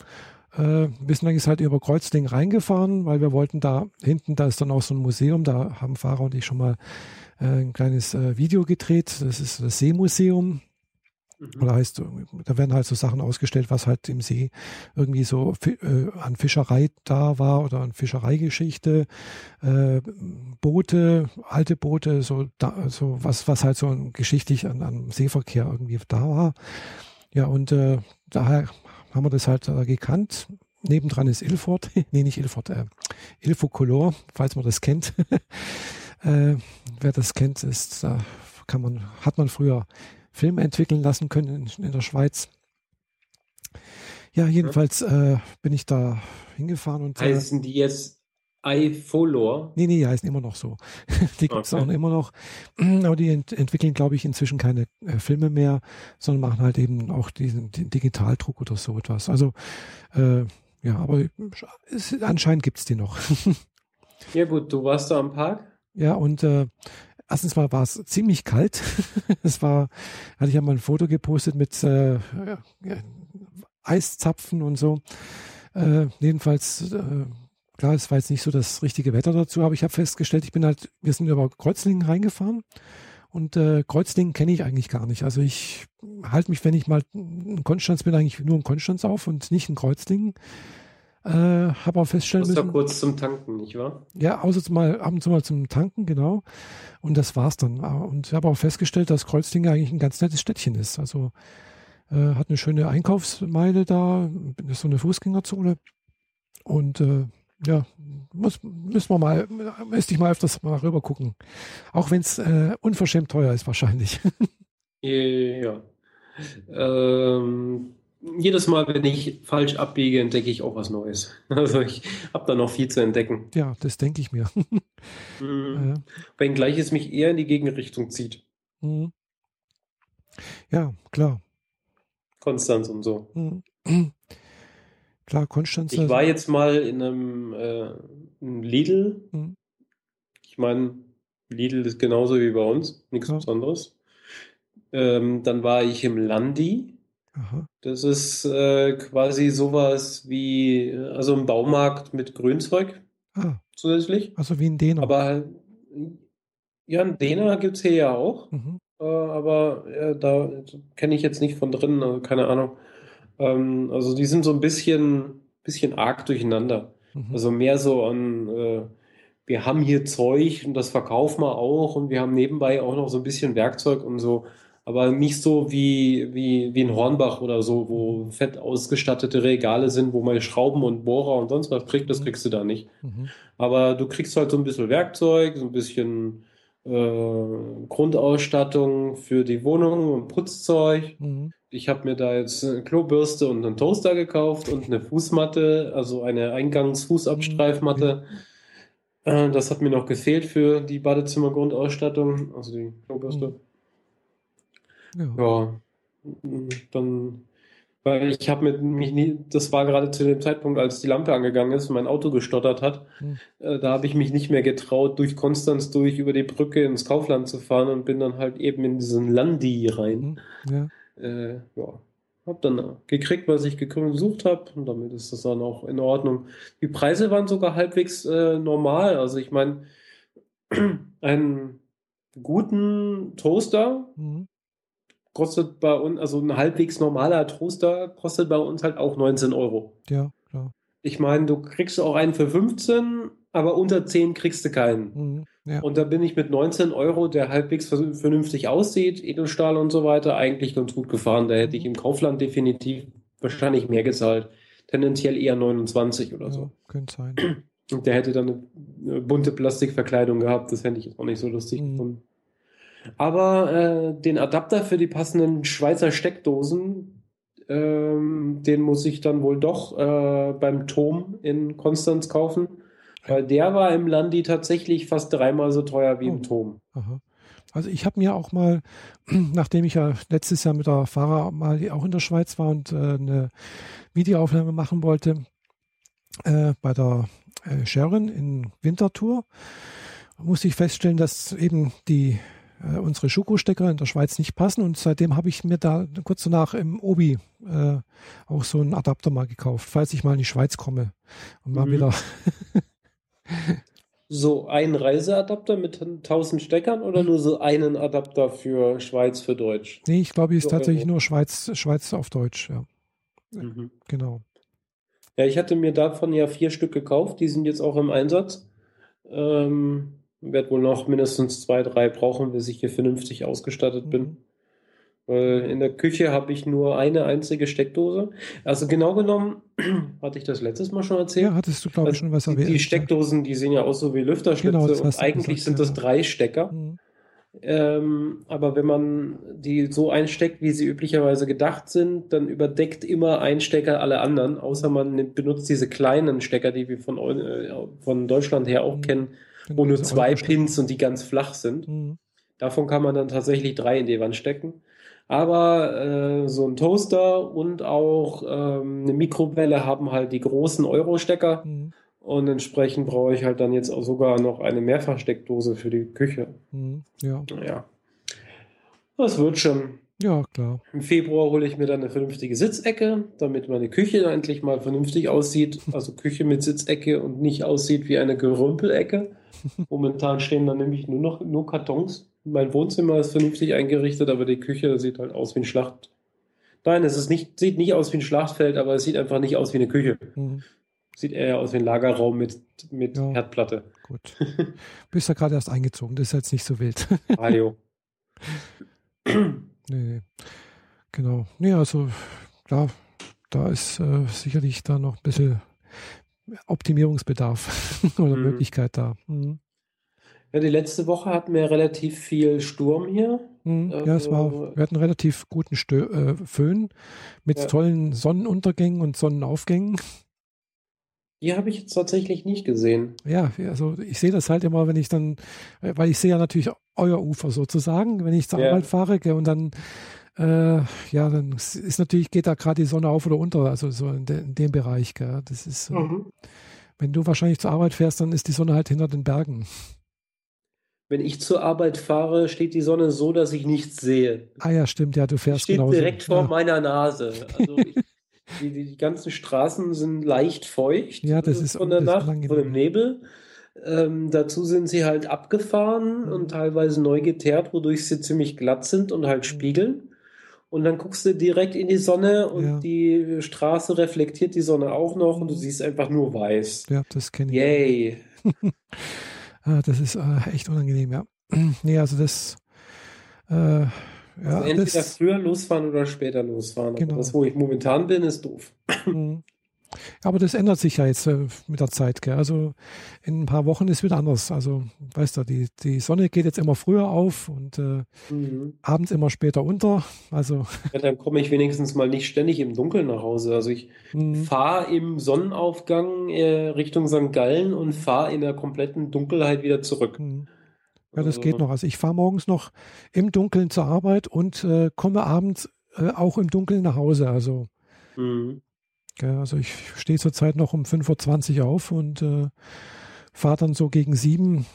äh, sind eigentlich halt über Kreuzling reingefahren, weil wir wollten da hinten, da ist dann auch so ein Museum, da haben Fahrer und ich schon mal ein kleines äh, Video gedreht. Das ist das Seemuseum. Mhm. Oder heißt, da werden halt so Sachen ausgestellt, was halt im See irgendwie so äh, an Fischerei da war oder an Fischereigeschichte, äh, Boote, alte Boote, so, da, so was, was halt so geschichtlich an, an Seeverkehr irgendwie da war. Ja, und äh, daher haben wir das halt äh, gekannt. Nebendran ist Ilford, [laughs] nee, nicht Ilford, äh, Ilfocolor, falls man das kennt. [laughs] äh, wer das kennt, ist, da kann man, hat man früher Filme entwickeln lassen können in, in der Schweiz. Ja, jedenfalls äh, bin ich da hingefahren und. Äh, Heißen die jetzt iFollower? Nee, nee, die heißen immer noch so. [laughs] die gibt es okay. auch immer noch. [clears throat] Aber die ent entwickeln, glaube ich, inzwischen keine äh, Filme mehr, sondern machen halt eben auch diesen den Digitaldruck oder so etwas. Also, äh, ja, aber es, anscheinend gibt es die noch. [laughs] ja, gut, du warst da am Park? Ja, und äh, erstens mal war es ziemlich kalt. [laughs] es war, hatte ich ja mal ein Foto gepostet mit äh, Eiszapfen und so. Äh, jedenfalls äh, Klar, es war jetzt nicht so das richtige Wetter dazu, aber ich habe festgestellt, ich bin halt, wir sind über Kreuzlingen reingefahren und äh, Kreuzlingen kenne ich eigentlich gar nicht. Also ich halte mich, wenn ich mal in Konstanz bin, eigentlich nur in Konstanz auf und nicht in Kreuzlingen. Äh, habe auch feststellen müssen. Da kurz zum Tanken, nicht wahr? Ja, außer mal ab und zu mal zum Tanken, genau. Und das war's dann. Und ich habe auch festgestellt, dass Kreuzlingen eigentlich ein ganz nettes Städtchen ist. Also äh, hat eine schöne Einkaufsmeile da, ist so eine Fußgängerzone. Und äh, ja, muss, müssen wir mal, müsste ich mal öfters mal rüber gucken. Auch wenn es äh, unverschämt teuer ist, wahrscheinlich. [laughs] ja. Ähm, jedes Mal, wenn ich falsch abbiege, entdecke ich auch was Neues. [laughs] Also ich habe da noch viel zu entdecken. Ja, das denke ich mir. [laughs] mhm. Wenngleich es mich eher in die Gegenrichtung zieht. Mhm. Ja, klar. Konstanz und so. Mhm. [clears throat] Klar, Konstanz. Ich war jetzt mal in einem, äh, einem Lidl. Mhm. Ich meine, Lidl ist genauso wie bei uns, nichts ja. Besonderes. Ähm, dann war ich im Landi. Aha. Das ist äh, quasi sowas wie, also ein Baumarkt mit Grünzeug ah. zusätzlich. Also wie in Dänemark. Aber ja, in Dänemark gibt es hier ja auch. Mhm. Äh, aber ja, da kenne ich jetzt nicht von drin, also keine Ahnung. Ähm, also die sind so ein bisschen, bisschen arg durcheinander. Mhm. Also mehr so an, äh, wir haben hier Zeug und das verkaufen wir auch und wir haben nebenbei auch noch so ein bisschen Werkzeug und so. Aber nicht so wie, wie, wie in Hornbach oder so, wo fett ausgestattete Regale sind, wo man Schrauben und Bohrer und sonst was kriegt, das mhm. kriegst du da nicht. Mhm. Aber du kriegst halt so ein bisschen Werkzeug, so ein bisschen äh, Grundausstattung für die Wohnung und Putzzeug. Mhm. Ich habe mir da jetzt eine Klobürste und einen Toaster gekauft und eine Fußmatte, also eine Eingangsfußabstreifmatte. Mhm. Äh, das hat mir noch gefehlt für die Badezimmergrundausstattung, also die Klobürste. Mhm. Ja. ja. Dann weil ich habe mich nie, das war gerade zu dem Zeitpunkt, als die Lampe angegangen ist und mein Auto gestottert hat, hm. äh, da habe ich mich nicht mehr getraut, durch Konstanz durch über die Brücke ins Kaufland zu fahren und bin dann halt eben in diesen Landi rein. Hm. Ja. Äh, ja. Hab dann gekriegt, was ich gesucht habe und damit ist das dann auch in Ordnung. Die Preise waren sogar halbwegs äh, normal. Also ich meine, [clears throat] einen guten Toaster, mhm kostet bei uns, also ein halbwegs normaler Toaster kostet bei uns halt auch 19 Euro. Ja, klar. Ich meine, du kriegst auch einen für 15, aber unter 10 kriegst du keinen. Mhm, ja. Und da bin ich mit 19 Euro, der halbwegs vernünftig aussieht, Edelstahl und so weiter, eigentlich ganz gut gefahren. Da hätte ich im Kaufland definitiv wahrscheinlich mehr gezahlt. Tendenziell eher 29 oder ja, so. Könnte sein. Und der hätte dann eine bunte Plastikverkleidung gehabt. Das fände ich auch nicht so lustig. Mhm. Aber äh, den Adapter für die passenden Schweizer Steckdosen, ähm, den muss ich dann wohl doch äh, beim Tom in Konstanz kaufen. Weil der war im Landi tatsächlich fast dreimal so teuer wie oh. im Tom. Aha. Also ich habe mir auch mal, [clears throat] nachdem ich ja letztes Jahr mit der Fahrer mal auch in der Schweiz war und äh, eine Videoaufnahme machen wollte, äh, bei der äh, Sharon in Winterthur, musste ich feststellen, dass eben die äh, unsere Schuko-Stecker in der Schweiz nicht passen und seitdem habe ich mir da kurz danach im Obi äh, auch so einen Adapter mal gekauft, falls ich mal in die Schweiz komme und mal mhm. wieder [laughs] so ein Reiseadapter mit 1000 Steckern oder nur so einen Adapter für Schweiz für Deutsch? Nee, ich glaube, es ist tatsächlich nur Schweiz, Schweiz auf Deutsch, ja. Mhm. Genau. Ja, ich hatte mir davon ja vier Stück gekauft, die sind jetzt auch im Einsatz. Ähm, werde wohl noch mindestens zwei, drei brauchen, bis ich hier vernünftig ausgestattet mhm. bin. Weil in der Küche habe ich nur eine einzige Steckdose. Also genau genommen, [clears throat] hatte ich das letztes Mal schon erzählt. Ja, hattest du, glaube ich, schon was erwähnt. Die Steckdosen, die sehen ja aus so wie Lüfterschlitze genau, und eigentlich gesagt, sind das drei Stecker. Mhm. Ähm, aber wenn man die so einsteckt, wie sie üblicherweise gedacht sind, dann überdeckt immer ein Stecker alle anderen, außer man benutzt diese kleinen Stecker, die wir von, äh, von Deutschland her auch mhm. kennen, wo nur zwei Pins und die ganz flach sind. Mhm. Davon kann man dann tatsächlich drei in die Wand stecken. Aber äh, so ein Toaster und auch ähm, eine Mikrowelle haben halt die großen Euro-Stecker. Mhm. Und entsprechend brauche ich halt dann jetzt auch sogar noch eine Mehrfachsteckdose für die Küche. Mhm. Ja. Ja. Das wird schon. Ja, klar. Im Februar hole ich mir dann eine vernünftige Sitzecke, damit meine Küche endlich mal vernünftig aussieht. Also Küche mit Sitzecke und nicht aussieht wie eine Gerümpelecke. Momentan stehen da nämlich nur noch nur Kartons mein Wohnzimmer ist vernünftig eingerichtet, aber die Küche sieht halt aus wie ein Schlacht. Nein, es ist nicht, sieht nicht aus wie ein Schlachtfeld, aber es sieht einfach nicht aus wie eine Küche. Mhm. Sieht eher aus wie ein Lagerraum mit, mit ja, Herdplatte. Gut. Bist ja gerade erst eingezogen, das ist jetzt nicht so wild. [laughs] Radio. nee, nee. Genau. Nee, also klar, da ist äh, sicherlich da noch ein bisschen Optimierungsbedarf [laughs] oder mhm. Möglichkeit da. Mhm. Ja, die letzte Woche hatten wir relativ viel Sturm hier. Mhm, ja, es war, also wir hatten relativ guten Stö äh, Föhn mit ja. tollen Sonnenuntergängen und Sonnenaufgängen. Die habe ich jetzt tatsächlich nicht gesehen. Ja, also ich sehe das halt immer, wenn ich dann, äh, weil ich sehe ja natürlich euer Ufer sozusagen, wenn ich zur ja. Arbeit fahre und dann, äh, ja, dann ist natürlich, geht da gerade die Sonne auf oder unter, also so in, de, in dem Bereich. Gell? Das ist, mhm. wenn du wahrscheinlich zur Arbeit fährst, dann ist die Sonne halt hinter den Bergen. Wenn ich zur Arbeit fahre, steht die Sonne so, dass ich nichts sehe. Ah ja, stimmt, ja, du fährst steht genauso. direkt vor ja. meiner Nase. Also ich, die, die, ganzen Straßen sind leicht feucht ja, das ist, von der Nacht, von dem Nebel. Ähm, dazu sind sie halt abgefahren mhm. und teilweise neu geteert, wodurch sie ziemlich glatt sind und halt mhm. spiegeln. Und dann guckst du direkt in die Sonne und ja. die Straße reflektiert die Sonne auch noch und du mhm. siehst einfach nur weiß. Ja, das kenne ich. Yay. [laughs] Ah, das ist äh, echt unangenehm, ja. [clears throat] nee, also das. Äh, ja, also entweder das, früher losfahren oder später losfahren. Genau. das, wo ich momentan bin, ist doof. Aber das ändert sich ja jetzt äh, mit der Zeit. Gell? Also in ein paar Wochen ist wieder anders. Also weißt du, die, die Sonne geht jetzt immer früher auf und äh, mhm. abends immer später unter. Also ja, dann komme ich wenigstens mal nicht ständig im Dunkeln nach Hause. Also ich mhm. fahre im Sonnenaufgang äh, Richtung St. Gallen und fahre in der kompletten Dunkelheit wieder zurück. Mhm. Ja, das also, geht noch. Also ich fahre morgens noch im Dunkeln zur Arbeit und äh, komme abends äh, auch im Dunkeln nach Hause. Also mhm. Also ich stehe zurzeit noch um 5.20 Uhr auf und äh, fahre dann so gegen sieben,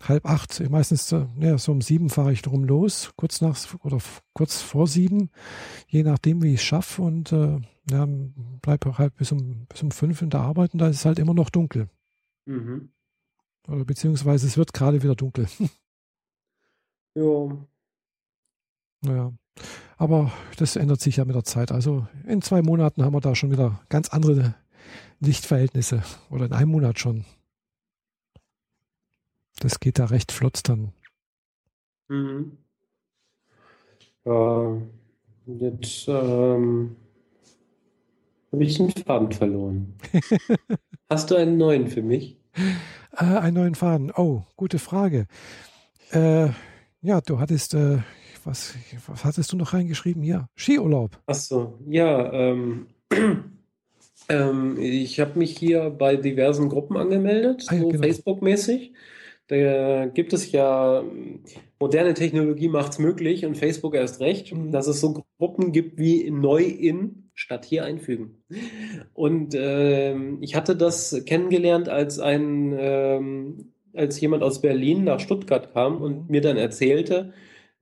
halb acht, meistens ja, so um sieben fahre ich drum los, kurz nach oder kurz vor sieben, je nachdem, wie ich es schaffe und äh, ja, bleibe halt bis um, bis um fünf in der Arbeit und da ist es halt immer noch dunkel. Mhm. Oder beziehungsweise es wird gerade wieder dunkel. ja. Naja. Aber das ändert sich ja mit der Zeit. Also in zwei Monaten haben wir da schon wieder ganz andere Lichtverhältnisse. Oder in einem Monat schon. Das geht da recht flott dann. Mhm. Äh, jetzt ähm, habe ich den Faden verloren. [laughs] Hast du einen neuen für mich? Äh, einen neuen Faden. Oh, gute Frage. Äh, Ja, du hattest, äh, was, was hattest du noch reingeschrieben hier? Skiurlaub. Ach so, ja, ähm, [clears throat] ähm, ich habe mich hier bei diversen Gruppen angemeldet, Ah ja, so genau. Facebook-mäßig. Da gibt es ja, moderne Technologie macht es möglich und Facebook erst recht, Mhm. dass es so Gruppen gibt wie neu in statt hier einfügen. Und ähm, ich hatte das kennengelernt, als ein, ähm, als jemand aus Berlin nach Stuttgart kam und Mhm. mir dann erzählte,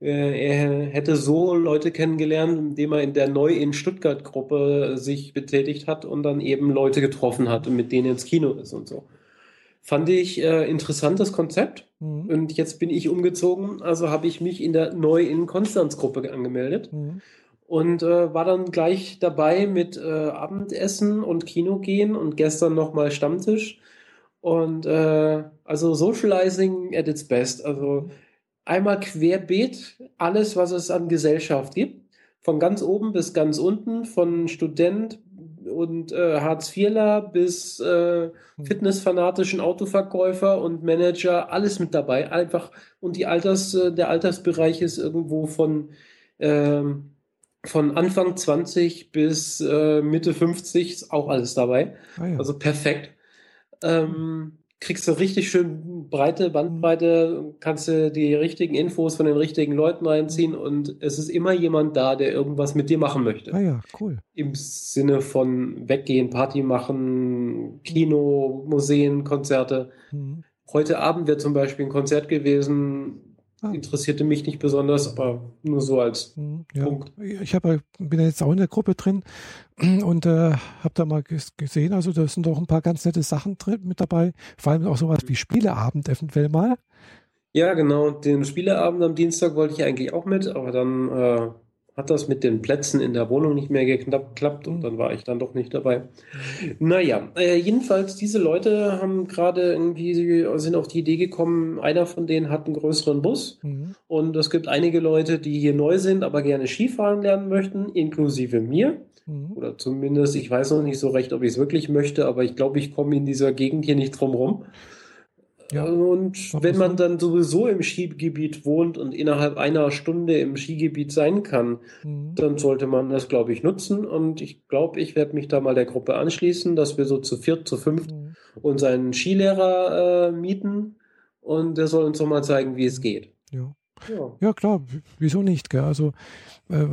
äh, er hätte so Leute kennengelernt, indem er in der Neu in Stuttgart-Gruppe sich betätigt hat und dann eben Leute getroffen hat und mit denen ins Kino ist und so. Fand ich äh, interessantes Konzept. Mhm. Und jetzt bin ich umgezogen, also habe ich mich in der Neu in Konstanz-Gruppe angemeldet Mhm. und äh, war dann gleich dabei mit äh, Abendessen und Kino gehen und gestern nochmal Stammtisch. Und äh, also Socializing at its best. Also einmal querbeet alles, was es an Gesellschaft gibt. Von ganz oben bis ganz unten, von Student und äh, Hartz-IVler bis äh, fitnessfanatischen Autoverkäufer und Manager, alles mit dabei. Einfach, und die Alters, äh, der Altersbereich ist irgendwo von, ähm, von Anfang 20 bis äh, Mitte 50 ist auch alles dabei. Ah, ja. Also perfekt. Ähm, kriegst du richtig schön breite Bandbreite, kannst du die richtigen Infos von den richtigen Leuten reinziehen und es ist immer jemand da, der irgendwas mit dir machen möchte. ah ja, cool. Im Sinne von weggehen, Party machen, Kino, Museen, Konzerte. Mhm. Heute Abend wäre zum Beispiel ein Konzert gewesen. Interessierte mich nicht besonders, aber nur so als Mhm, Ja. Punkt. Ich hab, bin ja jetzt auch in der Gruppe drin [clears throat] und äh, habe da mal ges- gesehen, also da sind doch ein paar ganz nette Sachen drin, mit dabei. Vor allem auch sowas wie Spieleabend eventuell mal. Ja, genau. Den Spieleabend am Dienstag wollte ich eigentlich auch mit, aber dann äh, hat das mit den Plätzen in der Wohnung nicht mehr geklappt und dann war ich dann doch nicht dabei. Naja, äh, jedenfalls, diese Leute haben gerade irgendwie, sind auf die Idee gekommen, einer von denen hat einen größeren Bus Mhm. und es gibt einige Leute, die hier neu sind, aber gerne Skifahren lernen möchten, inklusive mir. Mhm. Oder zumindest, ich weiß noch nicht so recht, ob ich es wirklich möchte, aber ich glaube, ich komme in dieser Gegend hier nicht drum rum. Ja. Und wenn man dann sowieso im Skigebiet wohnt und innerhalb einer Stunde im Skigebiet sein kann, Mhm. dann sollte man das, glaube ich, nutzen. Und ich glaube, ich werde mich da mal der Gruppe anschließen, dass wir so zu viert, zu fünft Mhm. uns einen Skilehrer äh, mieten und der soll uns doch mal zeigen, wie es geht. Ja. Ja. ja, klar, wieso nicht? Gell? Also äh,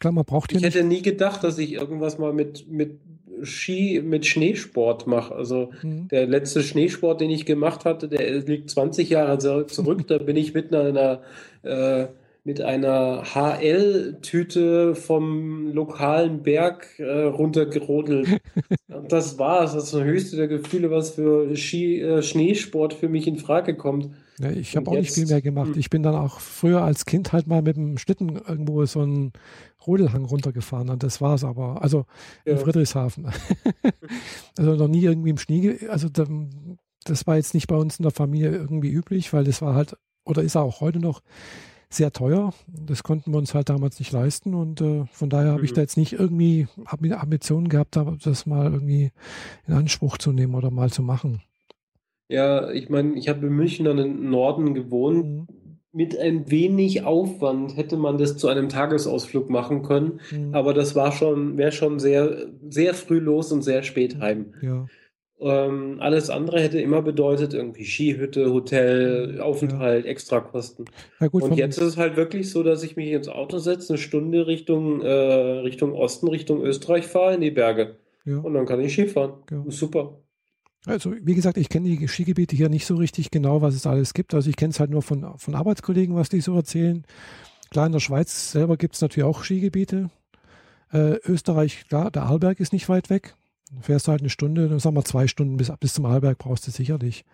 klar, man braucht hier Ich nicht. hätte nie gedacht, dass ich irgendwas mal mit, mit Ski, mit Schneesport mache. Also Mhm. der letzte Schneesport, den ich gemacht hatte, der liegt 20 Jahre zurück. Da bin ich mit einer, äh, mit einer HL-Tüte vom lokalen Berg äh, runtergerodelt. Und das war's. Das ist das höchste der Gefühle, was für Ski, äh, Schneesport für mich in Frage kommt. Ja, ich habe auch nicht viel mehr gemacht. Hm. Ich bin dann auch früher als Kind halt mal mit dem Schlitten irgendwo so einen Rodelhang runtergefahren und das war's aber. Also in Ja. Friedrichshafen. [laughs] also noch nie irgendwie im Schnee. Also da, das war jetzt nicht bei uns in der Familie irgendwie üblich, weil das war halt, oder ist auch heute noch sehr teuer. Das konnten wir uns halt damals nicht leisten und äh, von daher habe ich Mhm. da jetzt nicht irgendwie Ambitionen gehabt, da- das mal irgendwie in Anspruch zu nehmen oder mal zu machen. Ja, ich meine, ich habe in München dann im Norden gewohnt. Mhm. Mit ein wenig Aufwand hätte man das zu einem Tagesausflug machen können, Mhm. aber das war schon, wäre schon sehr, sehr früh los und sehr spät heim. Ja. Ähm, alles andere hätte immer bedeutet, irgendwie Skihütte, Hotel, Ja. Aufenthalt, Extrakosten. ja, gut, Und jetzt ist es halt wirklich so, dass ich mich ins Auto setze, eine Stunde Richtung, äh, Richtung Osten, Richtung Österreich fahre, in die Berge. ja. Und dann kann ich Skifahren. Ja. Super. Also, wie gesagt, ich kenne die Skigebiete hier nicht so richtig genau, was es alles gibt. Also, ich kenne es halt nur von, von Arbeitskollegen, was die so erzählen. Klar, in der Schweiz selber gibt es natürlich auch Skigebiete. Äh, Österreich, klar, der Arlberg ist nicht weit weg. Du fährst halt eine Stunde, sagen wir zwei Stunden bis, bis zum Arlberg brauchst du sicherlich.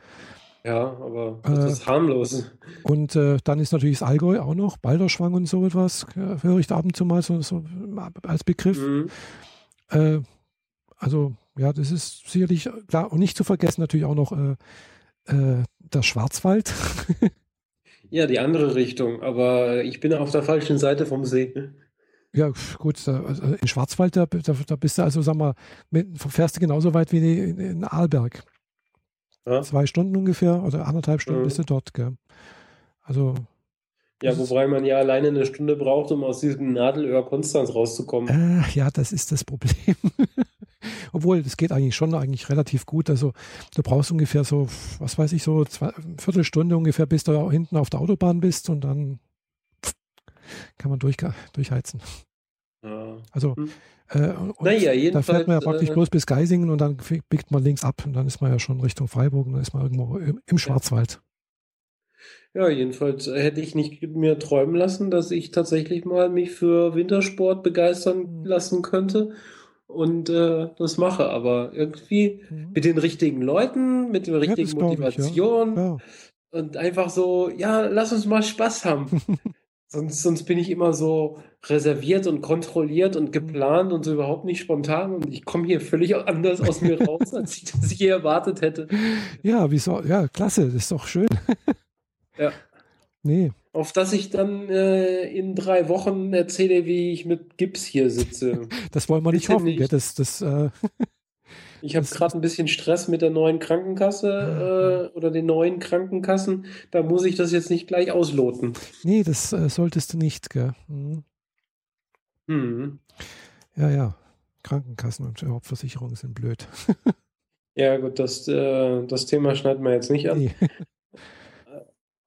Ja, aber das Äh, ist harmlos. Und äh, dann ist natürlich das Allgäu auch noch, Balderschwang und so etwas, äh, höre ich da ab und zu mal so, so als Begriff. Mhm. Äh, also, ja, das ist sicherlich klar. Und nicht zu vergessen natürlich auch noch äh, äh, der Schwarzwald. [laughs] Ja, die andere Richtung, aber ich bin auf der falschen Seite vom See. ja, gut, da, also in Schwarzwald, da, da, da bist du also, sag mal, mit, fährst du genauso weit wie in, in Arlberg. Ja? Zwei Stunden ungefähr oder anderthalb Stunden Mhm. bist du dort, gell? Also, Ja, wobei man ja alleine eine Stunde braucht, um aus diesem Nadelöhr Konstanz rauszukommen. Äh, ja, das ist das Problem. [laughs] Obwohl, das geht eigentlich schon eigentlich relativ gut. Also du brauchst ungefähr so, was weiß ich, so zwei, Viertelstunde ungefähr, bis du hinten auf der Autobahn bist und dann kann man durch, durchheizen. Ja. Also hm. äh, naja, da fährt man ja praktisch äh, bloß bis Geisingen und dann biegt man links ab und dann ist man ja schon Richtung Freiburg und dann ist man irgendwo im, im Schwarzwald. Ja, jedenfalls hätte ich nicht mir träumen lassen, dass ich tatsächlich mal mich für Wintersport begeistern hm. lassen könnte und äh, das mache. Aber irgendwie mhm. mit den richtigen Leuten, mit der richtigen ja, Motivation ich, ja. Ja. und einfach so, ja, lass uns mal Spaß haben. [laughs] sonst, sonst bin ich immer so reserviert und kontrolliert und mhm. geplant und so überhaupt nicht spontan und ich komme hier völlig anders aus mir raus, als ich das je erwartet hätte. Ja, wieso? Ja, klasse, das ist doch schön. ja. Nee, auf das ich dann äh, in drei Wochen erzähle, wie ich mit Gips hier sitze. [laughs] Das wollen wir nicht hoffen. Nicht. Das, das, äh, [laughs] ich habe gerade ein bisschen Stress mit der neuen Krankenkasse ah, äh, oder den neuen Krankenkassen. Da muss ich das jetzt nicht gleich ausloten. Nee, das äh, solltest du nicht, gell? Mhm. Mhm. Ja, ja. Krankenkassen und Hauptversicherungen sind blöd. [laughs] ja, gut, das, äh, das Thema schneiden wir jetzt nicht an. Nee.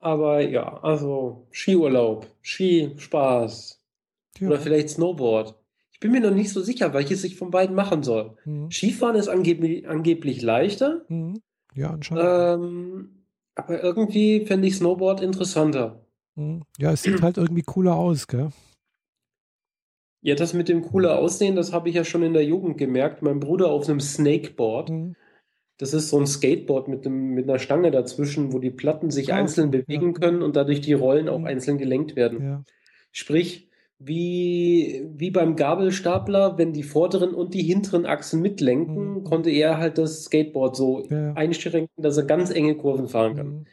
Aber ja, also Skiurlaub, Skispaß ja. oder vielleicht Snowboard. Ich bin mir noch nicht so sicher, welches ich von beiden machen soll. Mhm. Skifahren ist angeblich, angeblich leichter. Mhm. Ja, anscheinend. Ähm, aber irgendwie fände ich Snowboard interessanter. Mhm. Ja, es sieht halt irgendwie cooler aus, gell? Ja, das mit dem cooler Aussehen, das habe ich ja schon in der Jugend gemerkt. Mein Bruder auf einem Snakeboard. Das ist so ein Skateboard mit, einem, mit einer Stange dazwischen, wo die Platten sich ah, einzeln bewegen ja. können und dadurch die Rollen auch mhm. einzeln gelenkt werden. Ja. Sprich, wie, wie beim Gabelstapler, wenn die vorderen und die hinteren Achsen mitlenken, mhm. konnte er halt das Skateboard so ja. einschränken, dass er ganz enge Kurven fahren kann. Mhm.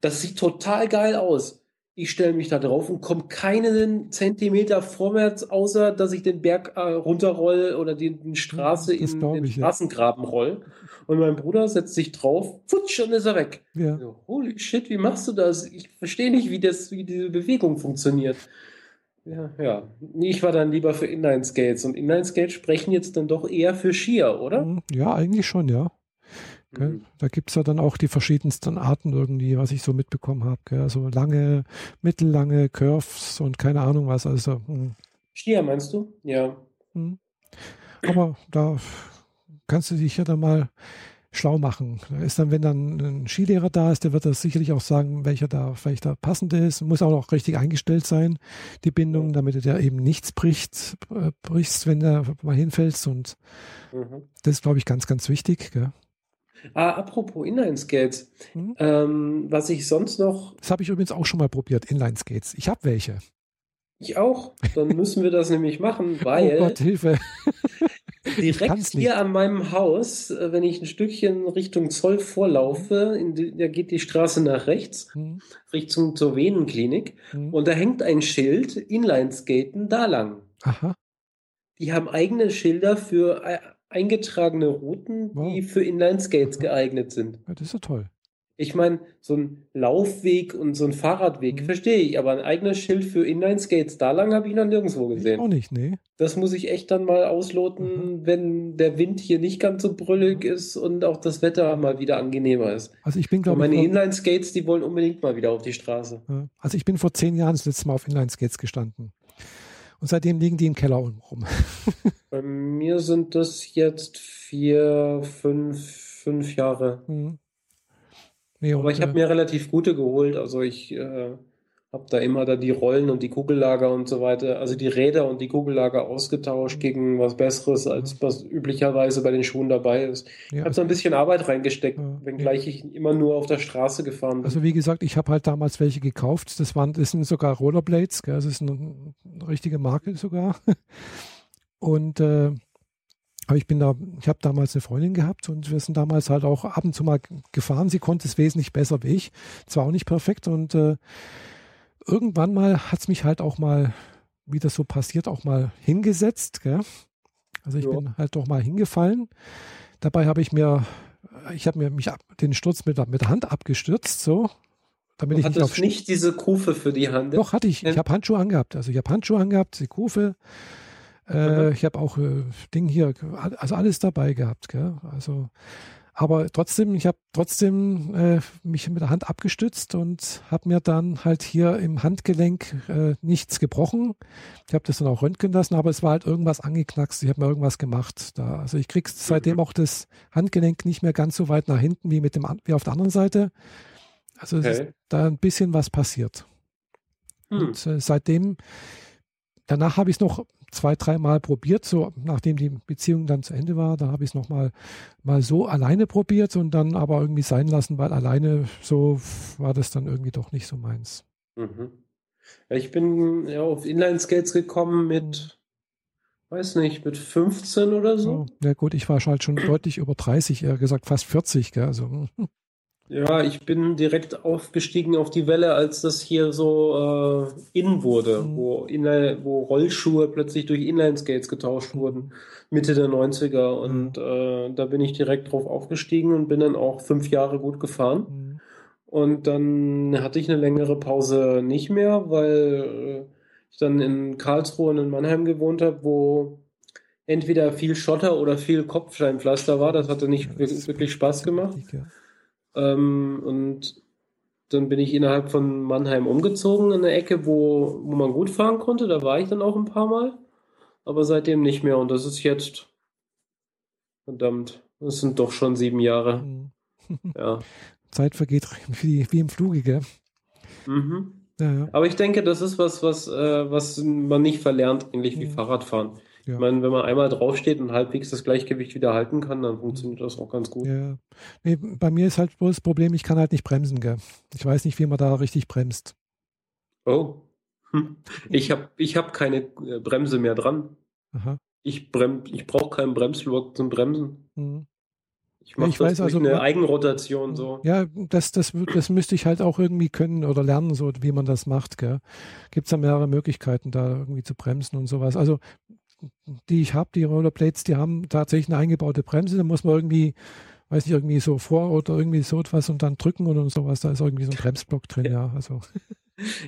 Das sieht total geil aus ich stelle mich da drauf und komme keinen Zentimeter vorwärts, außer dass ich den Berg äh, runterroll oder die, die Straße das in den Straßengraben ja. roll. Und mein Bruder setzt sich drauf, futsch, und ist er weg. Ja. So, holy shit, wie machst du das? Ich verstehe nicht, wie, das, wie diese Bewegung funktioniert. Ja, ja. Ich war dann lieber für Inline-Skates. Und Inline-Skates sprechen jetzt dann doch eher für Skier, oder? Ja, eigentlich schon, ja. Mhm. Da gibt es ja dann auch die verschiedensten Arten irgendwie, was ich so mitbekommen habe. Also lange, mittellange Curves und keine Ahnung was. Also, hm. Skier meinst du? Ja. Hm. Aber da kannst du dich ja dann mal schlau machen. Da ist dann, wenn dann ein Skilehrer da ist, der wird das sicherlich auch sagen, welcher da vielleicht da passende ist. Muss auch noch richtig eingestellt sein, die Bindung, damit du da eben nichts bricht, äh, brichst, wenn du mal hinfällst. Und mhm. das ist, glaube ich, ganz, ganz wichtig. Gell? Ah, apropos Inline-Skates. Mhm. Ähm, was ich sonst noch. Das habe ich übrigens auch schon mal probiert, Inline-Skates. Ich habe welche. Ich auch. Dann müssen wir das [laughs] nämlich machen, oh weil. Oh Gott, Hilfe. direkt hier an meinem Haus, äh, wenn ich ein Stückchen Richtung Zoll vorlaufe, die, da geht die Straße nach rechts, mhm. Richtung zur Venenklinik. Mhm. Und da hängt ein Schild, Inline-Skaten da lang. Aha. Die haben eigene Schilder für äh, eingetragene Routen, wow. die für Inline-Skates geeignet sind. Ja, das ist ja toll. Ich meine, so ein Laufweg und so ein Fahrradweg mhm. verstehe ich, aber ein eigenes Schild für Inline-Skates da lang habe ich noch nirgendwo gesehen. Ich auch nicht, nee. Das muss ich echt dann mal ausloten, mhm. wenn der Wind hier nicht ganz so brüllig mhm. ist und auch das Wetter mal wieder angenehmer ist. Also ich bin, glaube ich. Meine Inline-Skates, die wollen unbedingt mal wieder auf die Straße. Also ich bin vor zehn Jahren das letzte Mal auf Inline-Skates gestanden. Und seitdem liegen die im Keller rum. [laughs] Bei mir sind das jetzt vier, fünf, fünf Jahre. Mhm. Nee, Aber ich habe äh, mir relativ gute geholt. Also ich äh, habe da immer da die Rollen und die Kugellager und so weiter, also die Räder und die Kugellager ausgetauscht gegen was Besseres, als mhm. was üblicherweise bei den Schuhen dabei ist. Ja, ich habe so ein bisschen Arbeit reingesteckt, ja, wenngleich ja. ich immer nur auf der Straße gefahren bin. Also wie gesagt, ich habe halt damals welche gekauft. Das waren, das sind sogar Rollerblades, gell? das ist eine, eine richtige Marke sogar. [laughs] Und äh, aber ich bin da, ich habe damals eine Freundin gehabt und wir sind damals halt auch ab und zu mal gefahren. Sie konnte es wesentlich besser wie ich. Zwar auch nicht perfekt und äh, irgendwann mal hat es mich halt auch mal, wie das so passiert, auch mal hingesetzt. Gell? Also ich ja. bin halt doch mal hingefallen. Dabei habe ich mir, ich habe mir mich ab, den Sturz mit, mit der Hand abgestürzt, so. damit du ich nicht auf nicht diese Kufe für die Hand. Doch hatte ich. Ich habe Handschuhe angehabt. Also ich habe Handschuhe angehabt, die Kufe. Äh, mhm. Ich habe auch äh, Ding hier, also alles dabei gehabt. Gell? Also aber trotzdem, ich habe trotzdem äh, mich mit der Hand abgestützt und habe mir dann halt hier im Handgelenk äh, nichts gebrochen. Ich habe das dann auch röntgen lassen, aber es war halt irgendwas angeknackst. Ich habe mir irgendwas gemacht da. Also ich kriege seitdem mhm. auch das Handgelenk nicht mehr ganz so weit nach hinten wie mit dem wie auf der anderen Seite. Also okay. ist da ein bisschen was passiert. Mhm. Und äh, seitdem, danach habe ich es noch zwei, dreimal probiert, so nachdem die Beziehung dann zu Ende war, da habe ich es nochmal mal so alleine probiert und dann aber irgendwie sein lassen, weil alleine so war das dann irgendwie doch nicht so meins. Mhm. Ja, ich bin ja auf Inline-Skates gekommen mit, weiß nicht, mit 15 oder so. Ja gut, ich war halt schon deutlich über 30, eher gesagt fast 40, gell? Also, hm. Ja, ich bin direkt aufgestiegen auf die Welle, als das hier so äh, in wurde, mhm. wo, Inline, wo Rollschuhe plötzlich durch Inline-Skates getauscht wurden, Mitte der 90er. Und mhm. äh, da bin ich direkt drauf aufgestiegen und bin dann auch fünf Jahre gut gefahren. Mhm. Und dann hatte ich eine längere Pause nicht mehr, weil äh, ich dann in Karlsruhe und in Mannheim gewohnt habe, wo entweder viel Schotter oder viel Kopfsteinpflaster war. Das hatte nicht wirklich Spaß gemacht. Ja. Ähm, und dann bin ich innerhalb von Mannheim umgezogen in eine Ecke, wo, wo man gut fahren konnte. Da war ich dann auch ein paar Mal. Aber seitdem nicht mehr. Und das ist jetzt, verdammt, das sind doch schon sieben Jahre. Mhm. Ja. [laughs] Zeit vergeht wie, wie im Fluge, gell? Mhm. Ja, ja. Aber ich denke, das ist was, was, äh, was man nicht verlernt, ähnlich wie mhm. Fahrradfahren. Ja. Ich meine, wenn man einmal draufsteht und halbwegs das Gleichgewicht wieder halten kann, dann funktioniert das auch ganz gut. Ja. Nee, bei mir ist halt bloß das Problem, ich kann halt nicht bremsen, gell? Ich weiß nicht, wie man da richtig bremst. Oh. Hm. Ich habe ich hab keine äh, Bremse mehr dran. Aha. Ich, ich brauche keinen Bremsblock zum Bremsen. Mhm. Ich mache ja, das weiß, durch also, eine Eigenrotation so. Ja, das, das, das müsste ich halt auch irgendwie können oder lernen, so wie man das macht. Gibt es da mehrere Möglichkeiten, da irgendwie zu bremsen und sowas. Also die ich habe, die Rollerblades, die haben tatsächlich eine eingebaute Bremse. Da muss man irgendwie, weiß nicht, irgendwie so vor oder irgendwie so etwas und dann drücken oder sowas. Da ist irgendwie so ein Bremsblock drin, ja. ja also.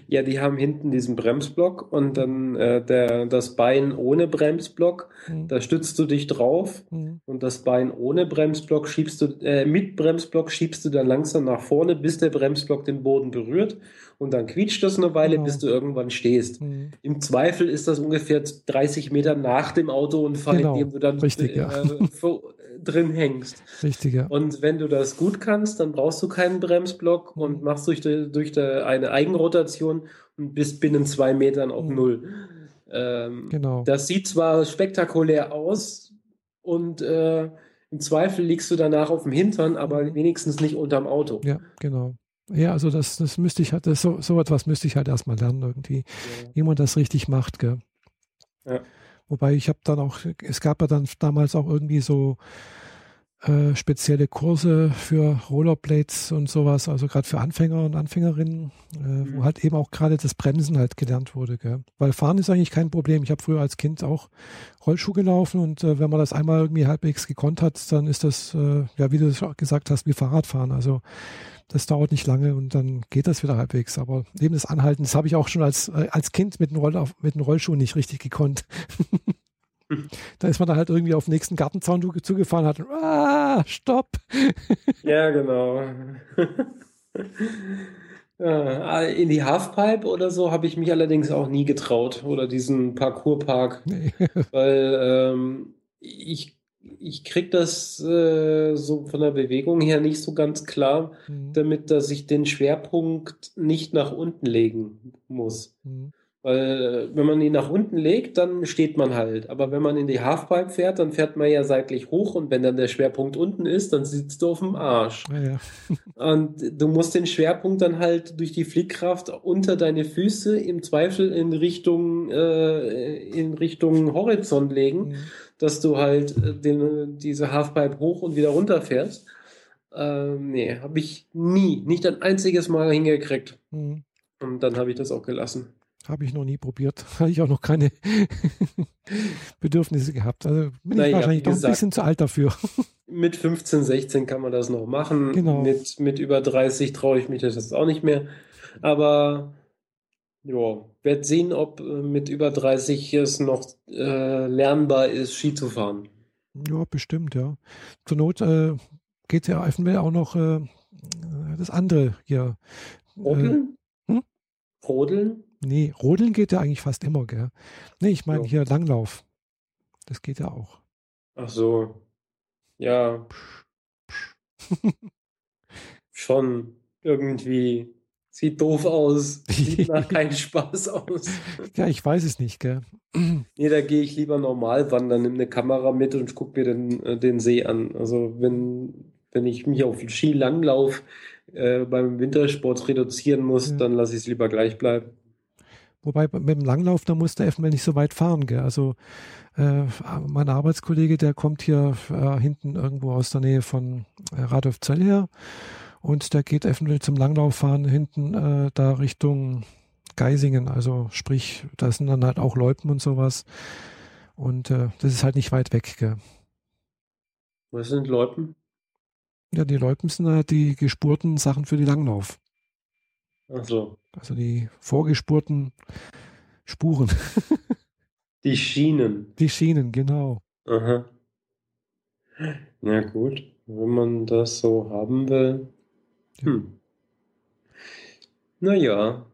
Ja, die haben hinten diesen Bremsblock und dann äh, der, das Bein ohne Bremsblock, mhm. da stützt du dich drauf mhm. und das Bein ohne Bremsblock schiebst du, äh, mit Bremsblock schiebst du dann langsam nach vorne, bis der Bremsblock den Boden berührt und dann quietscht das eine Weile, genau. bis du irgendwann stehst. Mhm. Im Zweifel ist das ungefähr 30 Meter nach dem Autounfall, genau. in dem du dann Richtig, ja. äh, drin hängst. Richtig, ja. Und wenn du das gut kannst, dann brauchst du keinen Bremsblock mhm. und machst durch, die, durch die, eine Eigenrotation und bist binnen zwei Metern auf mhm. Null. Ähm, genau. Das sieht zwar spektakulär aus und äh, im Zweifel liegst du danach auf dem Hintern, aber mhm. wenigstens nicht unterm Auto. Ja, genau. Ja, also das, das müsste ich halt, das, so, so etwas müsste ich halt erstmal lernen, irgendwie, ja. wie man das richtig macht, gell? Ja. Wobei ich habe dann auch, es gab ja dann damals auch irgendwie so äh, spezielle Kurse für Rollerblades und sowas, also gerade für Anfänger und Anfängerinnen, äh, mhm. wo halt eben auch gerade das Bremsen halt gelernt wurde. Gell? Weil Fahren ist eigentlich kein Problem. Ich habe früher als Kind auch Rollschuh gelaufen und äh, wenn man das einmal irgendwie halbwegs gekonnt hat, dann ist das, äh, ja, wie du es gesagt hast, wie Fahrradfahren. Also das dauert nicht lange und dann geht das wieder halbwegs. Aber neben des Anhalten, das habe ich auch schon als, äh, als Kind mit einem, Roll, mit einem Rollschuh nicht richtig gekonnt. [laughs] da ist man dann halt irgendwie auf den nächsten Gartenzaun zugefahren hat. Ah, stopp! [laughs] ja, genau. [laughs] Ja, in die Halfpipe oder so habe ich mich allerdings auch nie getraut oder diesen Parkourpark, nee. weil ähm, ich ich krieg das äh, so von der Bewegung her nicht so ganz klar, mhm. damit dass ich den Schwerpunkt nicht nach unten legen muss. Mhm. Weil wenn man ihn nach unten legt, dann steht man halt. Aber wenn man in die Halfpipe fährt, dann fährt man ja seitlich hoch und wenn dann der Schwerpunkt unten ist, dann sitzt du auf dem Arsch. Ja, ja. [laughs] und du musst den Schwerpunkt dann halt durch die Flickkraft unter deine Füße im Zweifel in Richtung, äh, in Richtung Horizont legen. Mhm dass du halt äh, den, diese Halfpipe hoch und wieder runter fährst. Ähm, nee, habe ich nie, nicht ein einziges Mal hingekriegt. Mhm. Und dann habe ich das auch gelassen. Habe ich noch nie probiert. [laughs] Habe ich auch noch keine [laughs] Bedürfnisse gehabt. Also bin Na ich wahrscheinlich doch ein gesagt. bisschen zu alt dafür. [laughs] Mit 15, 16 kann man das noch machen. Genau. Mit, mit über 30 traue ich mich das jetzt auch nicht mehr. Aber ja, werde sehen, ob äh, mit über 30 es noch äh, lernbar ist, Ski zu fahren. Ja, bestimmt, ja. Zur Not äh, geht ja eventuell auch noch äh, das andere hier. Äh, Rodeln? hm? Rodeln? nee, Rodeln geht ja eigentlich fast immer, gell? Nee, ich meine Ja. hier Langlauf. Das geht ja auch. Ach so. Ja. [laughs] Schon irgendwie. Sieht doof aus. Sieht [laughs] nach keinem Spaß aus. Ja, ich weiß es nicht, gell? [clears throat] Nee, da gehe ich lieber normal wandern, nimm eine Kamera mit und guck mir den, äh, den See an. Also wenn, wenn ich mich auf Skilanglauf äh, beim Wintersport reduzieren muss, Ja. dann lasse ich es lieber gleich bleiben. Wobei mit dem Langlauf, da muss der eventuell nicht so weit fahren, gell? Also äh, mein Arbeitskollege, der kommt hier äh, hinten irgendwo aus der Nähe von äh, Radolfzell her und der geht eventuell zum Langlauffahren hinten äh, da Richtung Geisingen. Also sprich, da sind dann halt auch Loipen und sowas. Und äh, das ist halt nicht weit weg, gell? Was sind Loipen? Ja, die Loipen sind halt die gespurten Sachen für die Langlauf. Ach so. Also die vorgespurten Spuren. Die Schienen. Die Schienen, genau. Aha. Na gut, wenn man das so haben will. Ja. Hm. Naja.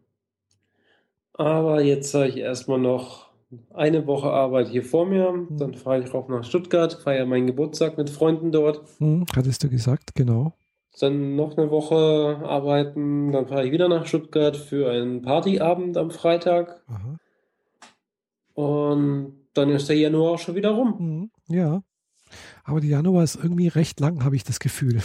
Aber jetzt habe ich erstmal noch eine Woche Arbeit hier vor mir. Dann fahre ich auch nach Stuttgart, feiere meinen Geburtstag mit Freunden dort. Hm, hattest du gesagt, genau. Dann noch eine Woche arbeiten. Dann fahre ich wieder nach Stuttgart für einen Partyabend am Freitag. Aha. Und dann ist der Januar auch schon wieder rum. Mhm, ja. Aber die Januar ist irgendwie recht lang, habe ich das Gefühl.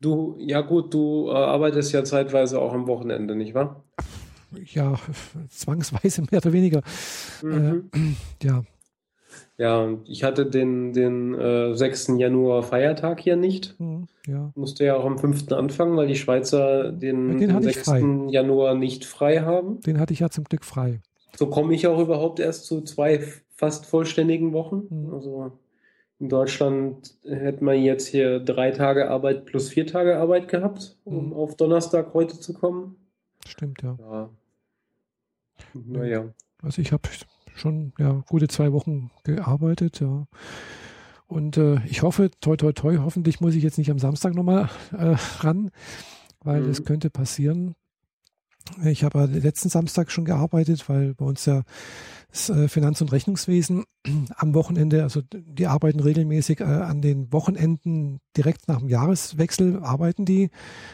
Du, ja gut, du äh, arbeitest ja zeitweise auch am Wochenende, nicht wahr? Ja, [laughs] zwangsweise mehr oder weniger. Mhm. Äh, [clears throat] ja, Ja, ich hatte den, den äh, 6. Januar Feiertag hier nicht. mhm, ja. Musste ja auch am 5. anfangen, weil die Schweizer den, den den hatte ich 6. frei. Januar nicht frei haben. Den hatte ich ja zum Glück frei. So komme ich auch überhaupt erst zu zwei fast vollständigen Wochen. Mhm. Also in Deutschland hätte man jetzt hier drei Tage Arbeit plus vier Tage Arbeit gehabt, um Mhm. auf Donnerstag heute zu kommen. Stimmt, ja. Ja. Naja. Also ich habe schon ja, gute zwei Wochen gearbeitet, ja. Und äh, ich hoffe, toi toi toi, hoffentlich muss ich jetzt nicht am Samstag nochmal äh, ran, weil Mhm. das könnte passieren. Ich habe ja letzten Samstag schon gearbeitet, weil bei uns ja das äh, Finanz- und Rechnungswesen am Wochenende, also die arbeiten regelmäßig äh, an den Wochenenden direkt nach dem Jahreswechsel, arbeiten die,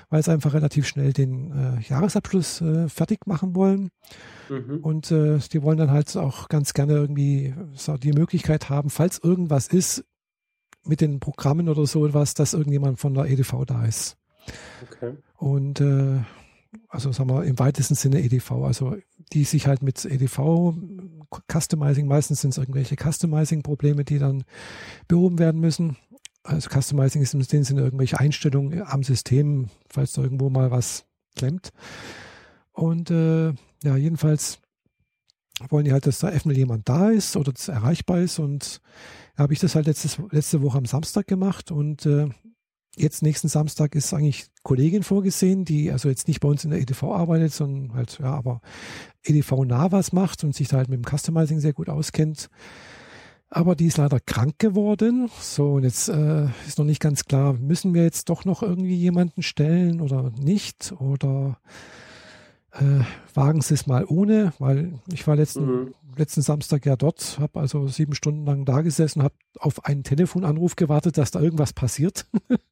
weil sie einfach relativ schnell den äh, Jahresabschluss fertig machen wollen. Mhm. Und die wollen dann halt auch ganz gerne irgendwie die Möglichkeit haben, falls irgendwas ist mit den Programmen oder so etwas, dass irgendjemand von der EDV da ist. Okay. Und äh, also sagen wir im weitesten Sinne EDV, also die sich halt mit EDV Customizing, meistens sind es irgendwelche Customizing-Probleme, die dann behoben werden müssen. Also Customizing ist im Sinne irgendwelche Einstellungen am System, falls da irgendwo mal was klemmt. Und äh, ja, jedenfalls wollen die halt, dass da eventuell jemand da ist oder erreichbar ist. Und habe ich das halt letztes, letzte Woche am Samstag gemacht und äh, jetzt nächsten Samstag ist eigentlich Kollegin vorgesehen, die also jetzt nicht bei uns in der EDV arbeitet, sondern halt, ja, aber EDV nah was macht und sich da halt mit dem Customizing sehr gut auskennt. Aber die ist leider krank geworden. So, und jetzt äh, ist noch nicht ganz klar, müssen wir jetzt doch noch irgendwie jemanden stellen oder nicht? Oder äh, wagen Sie es mal ohne? Weil ich war letzten, Mhm. Letzten Samstag ja dort, habe also sieben Stunden lang da gesessen, habe auf einen Telefonanruf gewartet, dass da irgendwas passiert. [laughs]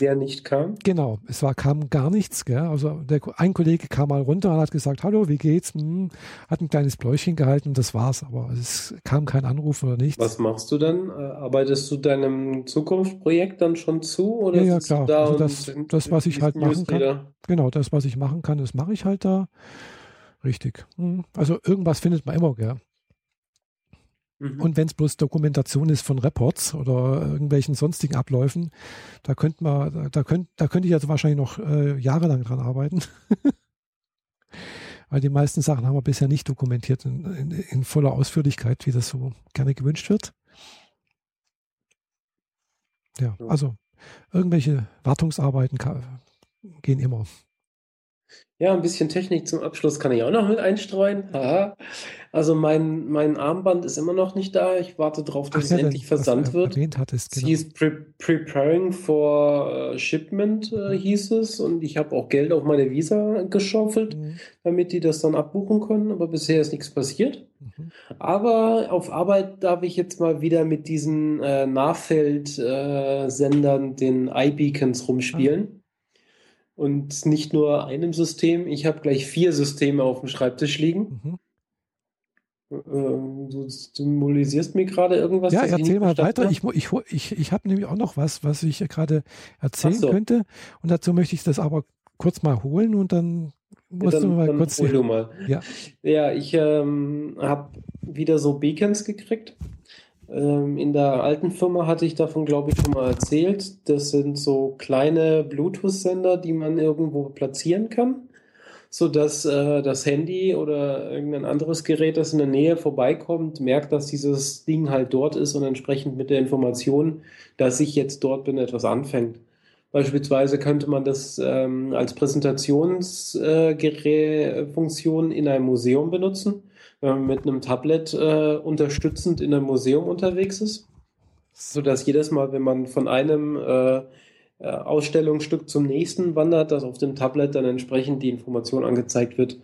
Der nicht kam. Genau, es war, kam gar nichts. Gell? Also der, ein Kollege kam mal runter und hat gesagt, hallo, wie geht's? Hm, hat ein kleines Bläuschen gehalten und das war's. Aber es kam kein Anruf oder nichts. Was machst du dann? Äh, Arbeitest du deinem Zukunftsprojekt dann schon zu? Oder Ja, ja, klar. da Also das- das, was ich halt machen kann. Genau, das, was ich machen kann, das mache ich halt da. Richtig. Hm. Also irgendwas findet man immer, gell? Mhm. Und wenn es bloß Dokumentation ist von Reports oder irgendwelchen sonstigen Abläufen, da könnte man, da, könnt, da könnte ich also wahrscheinlich noch äh, jahrelang dran arbeiten. [laughs] Weil die meisten Sachen haben wir bisher nicht dokumentiert in, in, in voller Ausführlichkeit, wie das so gerne gewünscht wird. Ja, also irgendwelche Wartungsarbeiten gehen immer. Ja, ein bisschen Technik zum Abschluss kann ich auch noch mit einstreuen. [laughs] Also mein, mein Armband ist immer noch nicht da. Ich warte darauf, dass Ach, ja, es endlich versandt wird. Hattest, genau. hieß Pre Preparing for Shipment, äh, hieß es. Und ich habe auch Geld auf meine Visa geschaufelt, mhm. damit die das dann abbuchen können. Aber bisher ist nichts passiert. Mhm. Aber auf Arbeit darf ich jetzt mal wieder mit diesen äh, Nahfeldsendern, äh, den iBeacons rumspielen. Ah und nicht nur einem System. Ich habe gleich vier Systeme auf dem Schreibtisch liegen. Mhm. Ähm, du symbolisierst mir gerade irgendwas. Ja, erzähl mal weiter. Ich, ich, ich, ich habe nämlich auch noch was, was ich gerade erzählen so. könnte. Und dazu möchte ich das aber kurz mal holen und dann musst ja, dann, du mal kurz. Hol du mal. [laughs] Ja, ja ich ähm, habe wieder so Beacons gekriegt. Ähm, in der alten Firma hatte ich davon, glaube ich, schon mal erzählt. Das sind so kleine Bluetooth-Sender, die man irgendwo platzieren kann, sodass äh, das Handy oder irgendein anderes Gerät, das in der Nähe vorbeikommt, merkt, dass dieses Ding halt dort ist und entsprechend mit der Information, dass ich jetzt dort bin, etwas Beispielsweise könnte man das ähm, als Präsentationsfunktion äh, in einem Museum benutzen äh, mit einem Tablet äh, unterstützend in einem Museum unterwegs ist, sodass jedes Mal, wenn man von einem äh, äh, Ausstellungsstück zum nächsten wandert, dass auf dem Tablet dann entsprechend die Information angezeigt wird,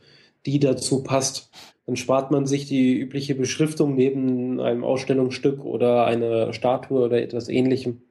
die dazu passt. Dann spart man sich die übliche Beschriftung neben einem Ausstellungsstück oder einer Statue oder etwas ähnlichem.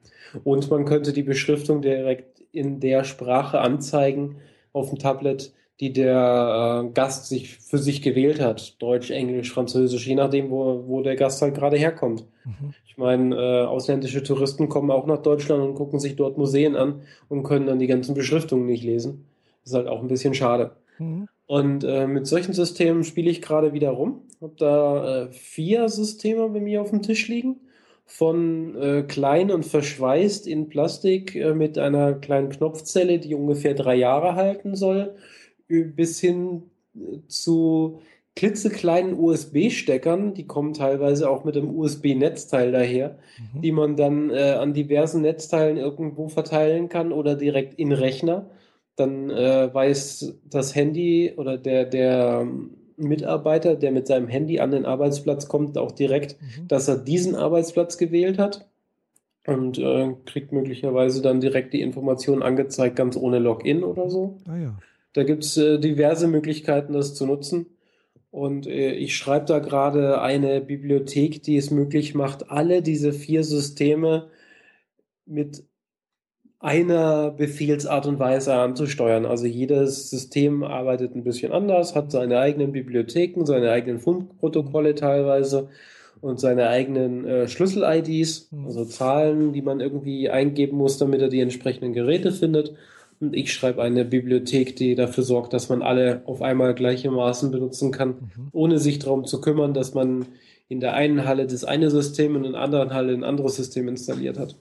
Und man könnte die Beschriftung direkt in der Sprache anzeigen auf dem Tablet, die der äh, Gast sich für sich gewählt hat. Deutsch, Englisch, Französisch, je nachdem, wo, wo der Gast halt gerade herkommt. Mhm. Ich meine, äh, ausländische Touristen kommen auch nach Deutschland und gucken sich dort Museen an und können dann die ganzen Beschriftungen nicht lesen. Das ist halt auch ein bisschen schade. Mhm. Und äh, mit solchen Systemen spiele ich gerade wieder rum. Habe da äh, vier Systeme bei mir auf dem Tisch liegen. Von äh, klein und verschweißt in Plastik äh, mit einer kleinen Knopfzelle, die ungefähr drei Jahre halten soll, bis hin äh, zu klitzekleinen USB-Steckern, die kommen teilweise auch mit einem USB-Netzteil daher, mhm. die man dann äh, an diversen Netzteilen irgendwo verteilen kann oder direkt in Rechner. Dann äh, weiß das Handy oder der, der Mitarbeiter, der mit seinem Handy an den Arbeitsplatz kommt, auch direkt, mhm. dass er diesen Arbeitsplatz gewählt hat und äh, kriegt möglicherweise dann direkt die Information angezeigt, ganz ohne Login oder so. Ah ja. Da gibt es äh, diverse Möglichkeiten, das zu nutzen. Und äh, ich schreibe da gerade eine Bibliothek, die es möglich macht, alle diese vier Systeme mit einer Befehlsart und Weise anzusteuern. Also jedes System arbeitet ein bisschen anders, hat seine eigenen Bibliotheken, seine eigenen Fundprotokolle teilweise und seine eigenen äh, Schlüssel-IDs, hm. also Zahlen, die man irgendwie eingeben muss, damit er die entsprechenden Geräte findet. Und ich schreibe eine Bibliothek, die dafür sorgt, dass man alle auf einmal gleichermaßen benutzen kann, mhm. ohne sich darum zu kümmern, dass man in der einen Halle das eine System und in der anderen Halle ein anderes System installiert hat.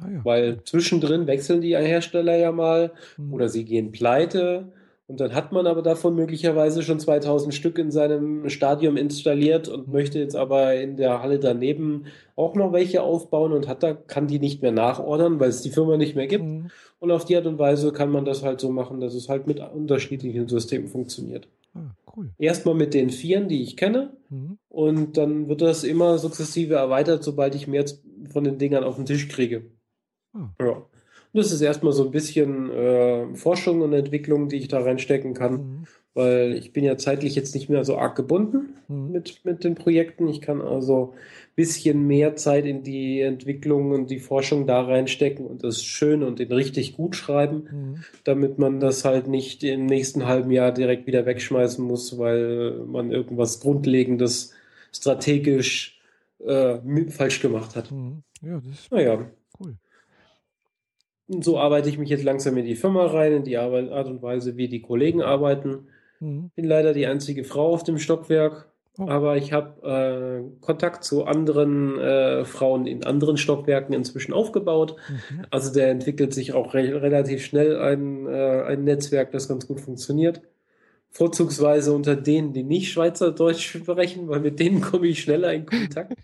Ah ja. Weil zwischendrin wechseln die Hersteller ja mal mhm. oder sie gehen pleite und dann hat man aber davon möglicherweise schon 2000 Stück in seinem Stadium installiert und möchte jetzt aber in der Halle daneben auch noch welche aufbauen und hat da, kann die nicht mehr nachordern, weil es die Firma nicht mehr gibt. Mhm. Und auf die Art und Weise kann man das halt so machen, dass es halt mit unterschiedlichen Systemen funktioniert. Ah, cool. Erstmal mit den Vieren, die ich kenne. Mhm. Und dann wird das immer sukzessive erweitert, sobald ich mehr von den Dingern auf den Tisch kriege. Ah. Ja. Und das ist erstmal so ein bisschen äh, Forschung und Entwicklung, die ich da reinstecken kann, mhm. weil ich bin ja zeitlich jetzt nicht mehr so arg gebunden mhm. mit, mit den Projekten. Ich kann also ein bisschen mehr Zeit in die Entwicklung und die Forschung da reinstecken und das schön und den richtig gut schreiben, mhm. damit man das halt nicht im nächsten halben Jahr direkt wieder wegschmeißen muss, weil man irgendwas Grundlegendes strategisch äh, falsch gemacht hat. Mhm. Ja, das ist naja. So arbeite ich mich jetzt langsam in die Firma rein, in die Art und Weise, wie die Kollegen arbeiten. Mhm. Bin leider die einzige Frau auf dem Stockwerk. Oh. Aber ich habe äh, Kontakt zu anderen äh, Frauen in anderen Stockwerken inzwischen aufgebaut. Mhm. Also der entwickelt sich auch re relativ schnell ein, äh, ein Netzwerk, das ganz gut funktioniert. Vorzugsweise unter denen, die nicht Schweizerdeutsch sprechen, weil mit denen komme ich schneller in Kontakt.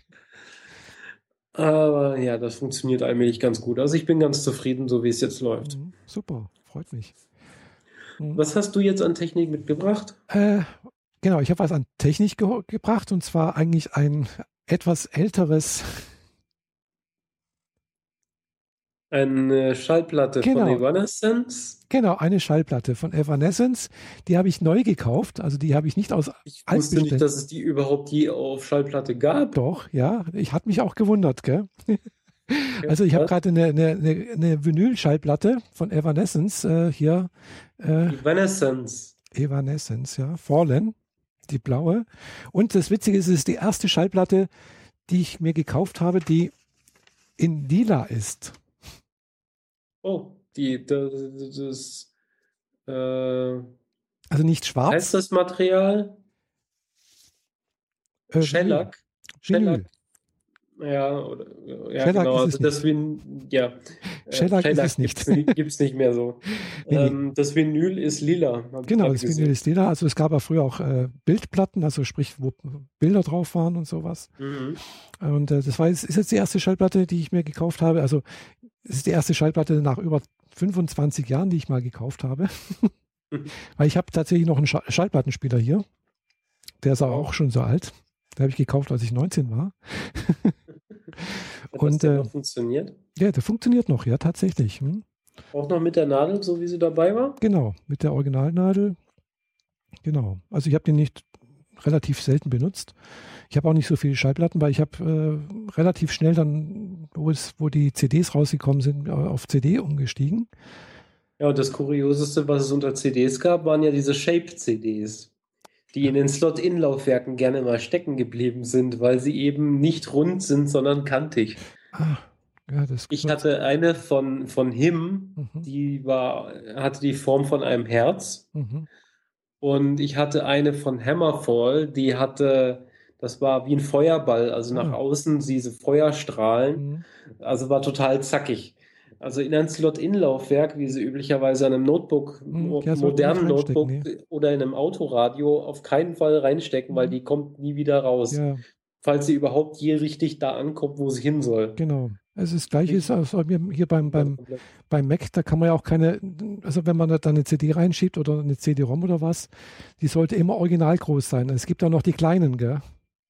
Aber ja, das funktioniert allmählich ganz gut. Also ich bin ganz zufrieden, so wie es jetzt läuft. Mhm. Super, freut mich. Mhm. Was hast du jetzt an Technik mitgebracht? Äh, genau, ich habe was an Technik ge gebracht und zwar eigentlich ein etwas älteres eine Schallplatte genau. von Evanescence? Genau, eine Schallplatte von Evanescence. Die habe ich neu gekauft. Also die habe ich nicht aus Ich wusste nicht, dass es die überhaupt je auf Schallplatte gab. Doch, ja. Ich hatte mich auch gewundert, gell? [laughs] also ich habe gerade eine, eine, eine Vinyl-Schallplatte von Evanescence äh, hier. Äh, Evanescence. Evanescence, ja. Fallen, die blaue. Und das Witzige ist, es ist die erste Schallplatte, die ich mir gekauft habe, die in lila ist. Oh, die, das, das äh, also nicht schwarz. Heißt das Material? Äh, Shellac. Shellac. Ja, oder, ja Shellac genau. Also das Vin ja. Äh, Shellac, Shellac ist es nicht. Gibt es nicht mehr so. nee, ähm, das Vinyl ist lila. Genau, das gesehen. Vinyl ist lila. Also es gab ja früher auch äh, Bildplatten, also sprich, wo Bilder drauf waren und sowas. Mhm. Und äh, das war jetzt, ist jetzt die erste Schallplatte, die ich mir gekauft habe. Also es ist die erste Schallplatte nach über 25 Jahren, die ich mal gekauft habe. [laughs] Weil ich habe tatsächlich noch einen Schallplattenspieler hier. Der ist aber auch schon so alt. Den habe ich gekauft, als ich 19 war. Hat Und, der äh, funktioniert? Ja, der funktioniert noch, ja, tatsächlich. Hm. Auch noch mit der Nadel, so wie sie dabei war? Genau, mit der Originalnadel. Genau. Also ich habe den nicht relativ selten benutzt. Ich habe auch nicht so viele Schallplatten, weil ich habe äh, relativ schnell dann, wo, es, wo die CDs rausgekommen sind, auf CD umgestiegen. Ja, und das Kurioseste, was es unter CDs gab, waren ja diese Shape-CDs, die in den Slot-In-Laufwerken gerne mal stecken geblieben sind, weil sie eben nicht rund sind, sondern kantig. Ah, ja, ich hatte eine von, von Him, mhm. die war, hatte die Form von einem Herz. Mhm. Und ich hatte eine von Hammerfall, die hatte das war wie ein Feuerball, also nach ah. außen diese Feuerstrahlen. Mhm. Also war total zackig. Also in ein Slot-In-Laufwerk, wie sie üblicherweise an einem Notebook, mhm, ja, modernen Notebook nee. oder in einem Autoradio auf keinen Fall reinstecken, mhm. weil die kommt nie wieder raus. Ja. Falls sie überhaupt je richtig da ankommt, wo sie hin soll. Genau. Also das gleiche ist also hier beim, beim, beim Mac, da kann man ja auch keine, also wenn man da eine CD reinschiebt oder eine CD-ROM oder was, die sollte immer original groß sein. Es gibt auch noch die kleinen, gell?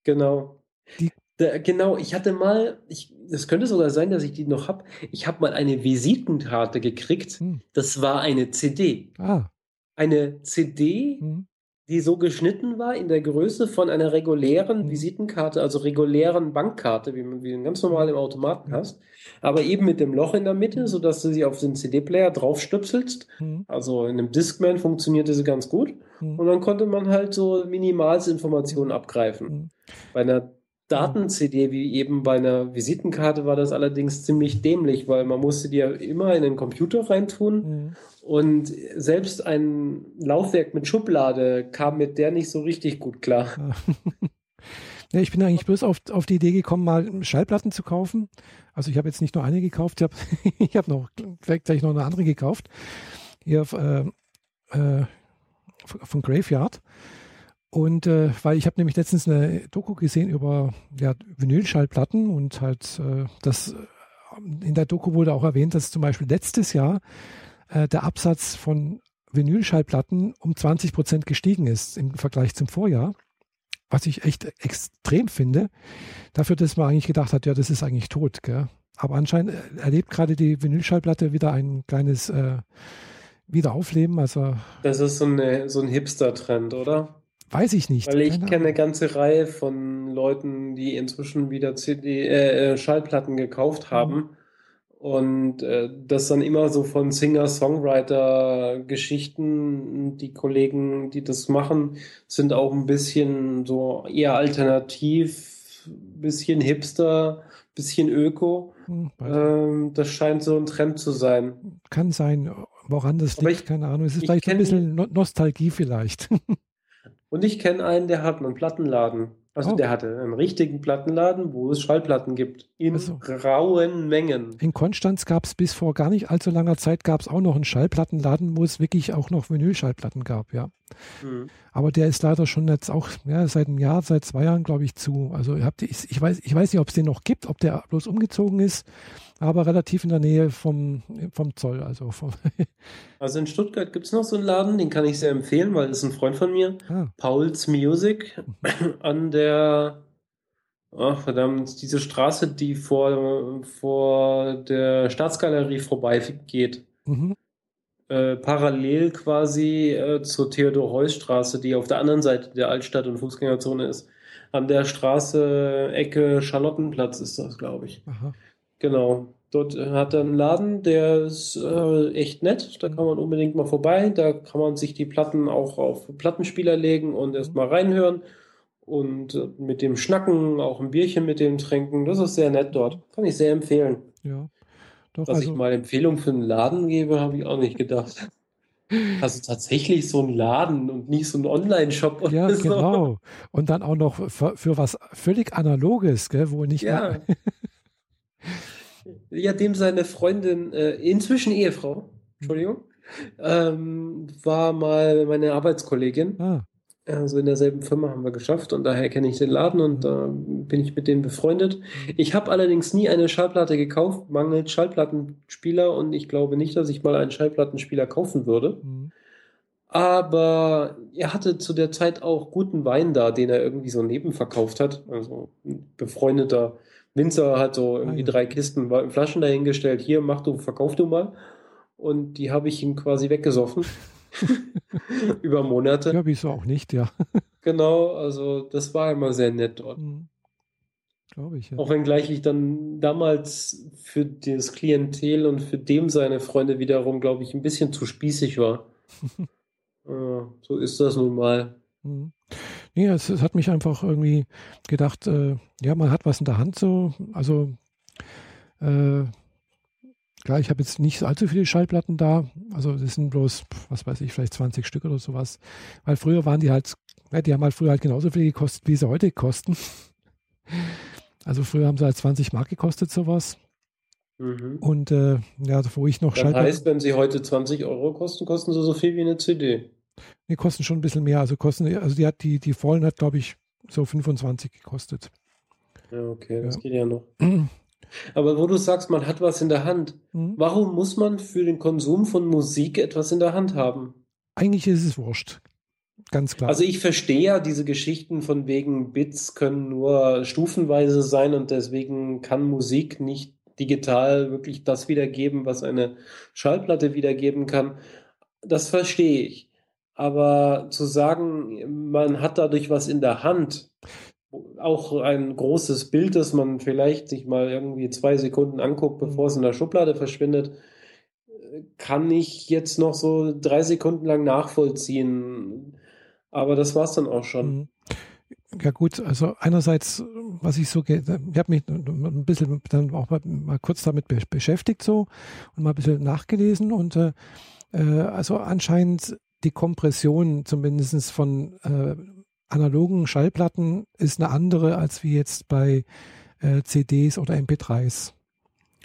Genau. Die da, genau, ich hatte mal, ich, das könnte sogar sein, dass ich die noch habe. Ich habe mal eine Visitenkarte gekriegt. Hm. Das war eine CD. Ah. Eine CD, hm. Die so geschnitten war in der Größe von einer regulären hm. Visitenkarte, also regulären Bankkarte, wie man wie ganz normal im Automaten hast, aber eben mit dem Loch in der Mitte, hm. sodass du sie auf den CD-Player draufstöpselst. Hm. Also in einem Discman funktionierte sie ganz gut. Und dann konnte man halt so Minimalsinformationen abgreifen. Bei einer Daten-CD wie eben bei einer Visitenkarte war das allerdings ziemlich dämlich, weil man musste die ja immer in den Computer reintun mhm. und selbst ein Laufwerk mit Schublade kam mit der nicht so richtig gut klar. [laughs] Ja, ich bin eigentlich bloß auf, auf die Idee gekommen, mal Schallplatten zu kaufen. Also ich habe jetzt nicht nur eine gekauft, ich habe [laughs] ich hab noch gleich noch eine andere gekauft. Hier äh, äh, von Graveyard. Und äh, weil ich habe nämlich letztens eine Doku gesehen über ja, Vinylschallplatten und halt äh, das in der Doku wurde auch erwähnt, dass zum Beispiel letztes Jahr äh, der Absatz von Vinylschallplatten um 20 Prozent gestiegen ist im Vergleich zum Vorjahr, was ich echt extrem finde. Dafür, dass man eigentlich gedacht hat, ja, das ist eigentlich tot. Gell? Aber anscheinend äh, erlebt gerade die Vinylschallplatte wieder ein kleines äh, Wiederaufleben. Also das ist so, eine, so ein Hipster-Trend, oder? Weiß ich nicht. Weil ich kenne eine ganze Reihe von Leuten, die inzwischen wieder CD, äh, äh, Schallplatten gekauft mhm. haben. Mhm. Und äh, das dann immer so von Singer-Songwriter-Geschichten. Die Kollegen, die das machen, sind auch ein bisschen so eher alternativ, bisschen hipster, bisschen öko. Hm, ähm, das scheint so ein Trend zu sein. Kann sein. Woran das liegt, keine Ahnung. Es ist vielleicht kenn, ein bisschen Nostalgie vielleicht. [laughs] Und ich kenne einen, der hat einen Plattenladen. Also Oh. der hatte einen richtigen Plattenladen, wo es Schallplatten gibt. In Also. rauen Mengen. In Konstanz gab es bis vor gar nicht allzu langer Zeit gab es auch noch einen Schallplattenladen, wo es wirklich auch noch Vinylschallplatten gab, ja. Hm. Aber der ist leider schon jetzt auch ja, seit einem Jahr, seit zwei Jahren, glaube ich, zu. Also ihr habt, ich, ich, weiß, ich weiß nicht, ob es den noch gibt, ob der bloß umgezogen ist, aber relativ in der Nähe vom, vom Zoll. Also vom, [laughs] Also in Stuttgart gibt es noch so einen Laden, den kann ich sehr empfehlen, weil das ist ein Freund von mir. ah, Paul's Music [clears throat] an der, ach verdammt, diese Straße, die vor, vor der Staatsgalerie vorbeigeht. mhm, Äh, parallel quasi äh, zur Theodor-Heuss-Straße, die auf der anderen Seite der Altstadt- und Fußgängerzone ist. An der Straße Ecke Charlottenplatz ist das, glaube ich. aha. Genau. Dort hat er einen Laden, der ist äh, echt nett. Da kann man unbedingt mal vorbei. Da kann man sich die Platten auch auf Plattenspieler legen und erstmal reinhören. Und äh, mit dem Schnacken, auch ein Bierchen mit dem trinken. Das ist sehr nett dort. Kann ich sehr empfehlen. Ja. Doch, Dass ich also, mal Empfehlung für einen Laden gebe, habe ich auch nicht gedacht. [laughs] Also tatsächlich so einen Laden und nicht so einen Online-Shop oder ja, so. genau. Und dann auch noch für, für was völlig Analoges, gell, wo nicht Ja. Ja, dem seine Freundin, äh, inzwischen Ehefrau, Entschuldigung, ähm, war mal meine Arbeitskollegin. Ah, Also in derselben Firma haben wir geschafft und daher kenne ich den Laden und da bin ich mit denen befreundet. Ich habe allerdings nie eine Schallplatte gekauft, mangelt Schallplattenspieler und ich glaube nicht, dass ich mal einen Schallplattenspieler kaufen würde. mhm. Aber er hatte zu der Zeit auch guten Wein da, den er irgendwie so nebenverkauft hat. Also ein befreundeter Winzer hat so irgendwie Ah, ja. drei Kisten Flaschen dahingestellt. Hier, mach du, verkauf du mal. Und die habe ich ihm quasi weggesoffen. [laughs] Über Monate. ja, wieso auch nicht, ja. [laughs] Genau, also das war immer sehr nett dort. Mhm. Glaube ich, ja. Auch wenngleich ich dann damals für das Klientel und für dem seine Freunde wiederum, glaube ich, ein bisschen zu spießig war. [laughs] Ja, so ist das nun mal. Mhm. Nee, es, es hat mich einfach irgendwie gedacht, äh, ja, man hat was in der Hand so. Also, äh, klar, ich habe jetzt nicht allzu viele Schallplatten da. Also, das sind bloß, was weiß ich, vielleicht 20 Stück oder sowas. Weil früher waren die halt, ja, die haben halt früher halt genauso viel gekostet, wie sie heute kosten. Also, früher haben sie halt 20 Mark gekostet, sowas. Mhm. Und äh, ja, wo ich noch Das heißt, wenn sie heute 20 Euro kosten, kosten sie so viel wie eine CD. Die kosten schon ein bisschen mehr. Also kosten, also die hat die, die vollen hat, glaube ich, so 25 gekostet. Ja, okay, das Ja. geht ja noch. Aber wo du sagst, man hat was in der Hand. Mhm. Warum muss man für den Konsum von Musik etwas in der Hand haben? Eigentlich ist es wurscht. Ganz klar. Also ich verstehe ja diese Geschichten von wegen Bits können nur stufenweise sein und deswegen kann Musik nicht digital wirklich das wiedergeben, was eine Schallplatte wiedergeben kann. Das verstehe ich. Aber zu sagen, man hat dadurch was in der Hand, auch ein großes Bild, das man vielleicht sich mal irgendwie zwei Sekunden anguckt, bevor es in der Schublade verschwindet, kann ich jetzt noch so drei Sekunden lang nachvollziehen. Aber das war's dann auch schon. Mhm. Ja gut, also einerseits, was ich so, ich habe mich ein bisschen dann auch mal, mal kurz damit be beschäftigt so und mal ein bisschen nachgelesen und äh, äh, also anscheinend die Kompression zumindest von äh, analogen Schallplatten ist eine andere als wie jetzt bei äh, CDs oder MP3s.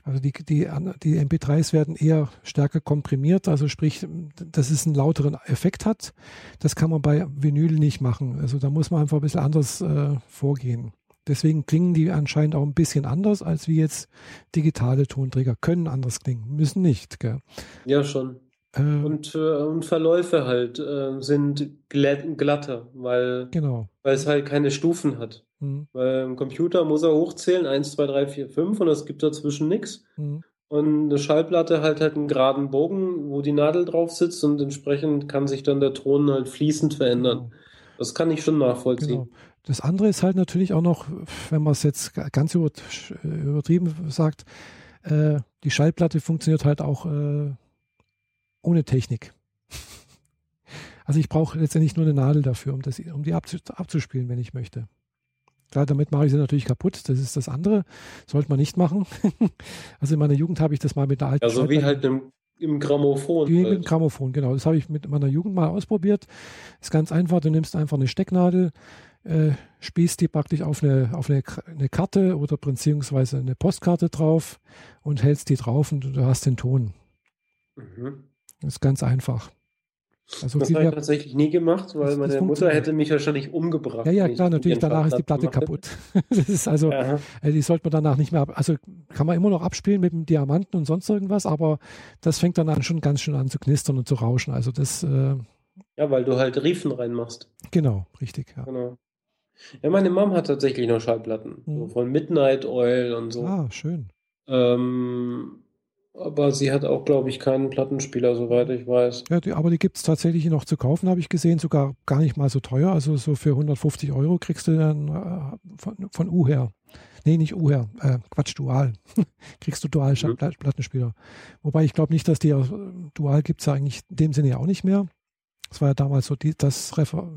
Also die, die, die MP3s werden eher stärker komprimiert, also sprich, dass es einen lauteren Effekt hat. Das kann man bei Vinyl nicht machen. Also da muss man einfach ein bisschen anders äh, vorgehen. Deswegen klingen die anscheinend auch ein bisschen anders als wie jetzt digitale Tonträger. Können anders klingen, müssen nicht. Gell? Ja, schon. Äh, Und, äh, und Verläufe halt äh, sind glatt, glatter, weil, genau. weil es halt keine Stufen hat. Hm, Weil im Computer muss er hochzählen, 1, 2, 3, 4, 5 und es gibt dazwischen nichts. hm, Und eine Schallplatte halt halt einen geraden Bogen, wo die Nadel drauf sitzt und entsprechend kann sich dann der Ton halt fließend verändern. genau. Das kann ich schon nachvollziehen. Genau. Das andere ist halt natürlich auch noch, wenn man es jetzt ganz übert- übertrieben sagt, äh, die Schallplatte funktioniert halt auch äh, ohne Technik. Also ich brauche letztendlich nur eine Nadel dafür, um, das, um die abzu, abzuspielen, wenn ich möchte. Klar, damit mache ich sie natürlich kaputt. Das ist das andere. Sollte man nicht machen. [laughs] also in meiner Jugend habe ich das mal mit einer alten Ja, so wie halt einem, im Grammophon. Die halt. mit dem Grammophon, genau. Das habe ich mit meiner Jugend mal ausprobiert. Ist ganz einfach. Du nimmst einfach eine Stecknadel, äh, spießt die praktisch auf eine, auf eine, eine Karte oder beziehungsweise eine Postkarte drauf und hältst die drauf und du hast den Ton. Mhm. Das ist ganz einfach. Also das habe ich tatsächlich nie gemacht, weil meine Mutter hätte mich wahrscheinlich umgebracht. Ja, ja, klar, natürlich, danach ist die Platte kaputt. [laughs] das ist also, Aha. Äh, die sollte man danach nicht mehr, ab, also kann man immer noch abspielen mit dem Diamanten und sonst irgendwas, aber das fängt dann an, schon ganz schön an zu knistern und zu rauschen. Also das. Äh, ja, weil du halt Riefen reinmachst. Genau, richtig, ja. Genau. Ja, meine Mom hat tatsächlich noch Schallplatten. Mhm. So von Midnight Oil und so. Ah, schön. Ähm, aber sie hat auch, glaube ich, keinen Plattenspieler, soweit ich weiß. Ja, die, aber die gibt es tatsächlich noch zu kaufen, habe ich gesehen, sogar gar nicht mal so teuer. Also so für 150 Euro kriegst du dann äh, von, von U her. Nee, nicht U her, äh, Quatsch, Dual. [laughs] kriegst du Dual mhm. Plattenspieler. Wobei ich glaube nicht, dass die äh, Dual gibt es ja eigentlich in dem Sinne ja auch nicht mehr. Das war ja damals so die, das Refer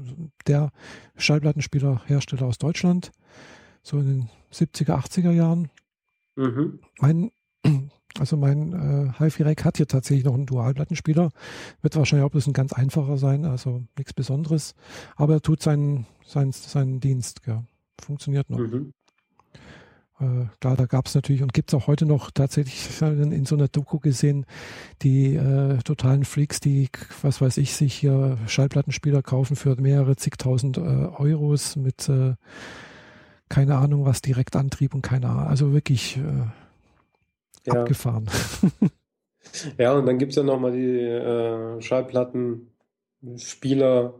der Schallplattenspielerhersteller aus Deutschland, so in den 70er, 80er Jahren. Mhm. Mein also mein äh, HiFi-Rack hat hier tatsächlich noch einen Dualplattenspieler. Wird wahrscheinlich auch bloß ein ganz einfacher sein, also nichts Besonderes. Aber er tut seinen, seinen, seinen Dienst. Ja. Funktioniert noch. Mhm. Äh, klar, da gab es natürlich und gibt es auch heute noch tatsächlich [laughs] in, in, so einer Doku gesehen, die äh, totalen Freaks, die, was weiß ich, sich hier Schallplattenspieler kaufen für mehrere zigtausend äh, Euros mit äh, keine Ahnung was, Direktantrieb und keine Ahnung. Also wirklich äh, ja. abgefahren. [laughs] ja, und dann gibt es ja nochmal die äh, Schallplattenspieler,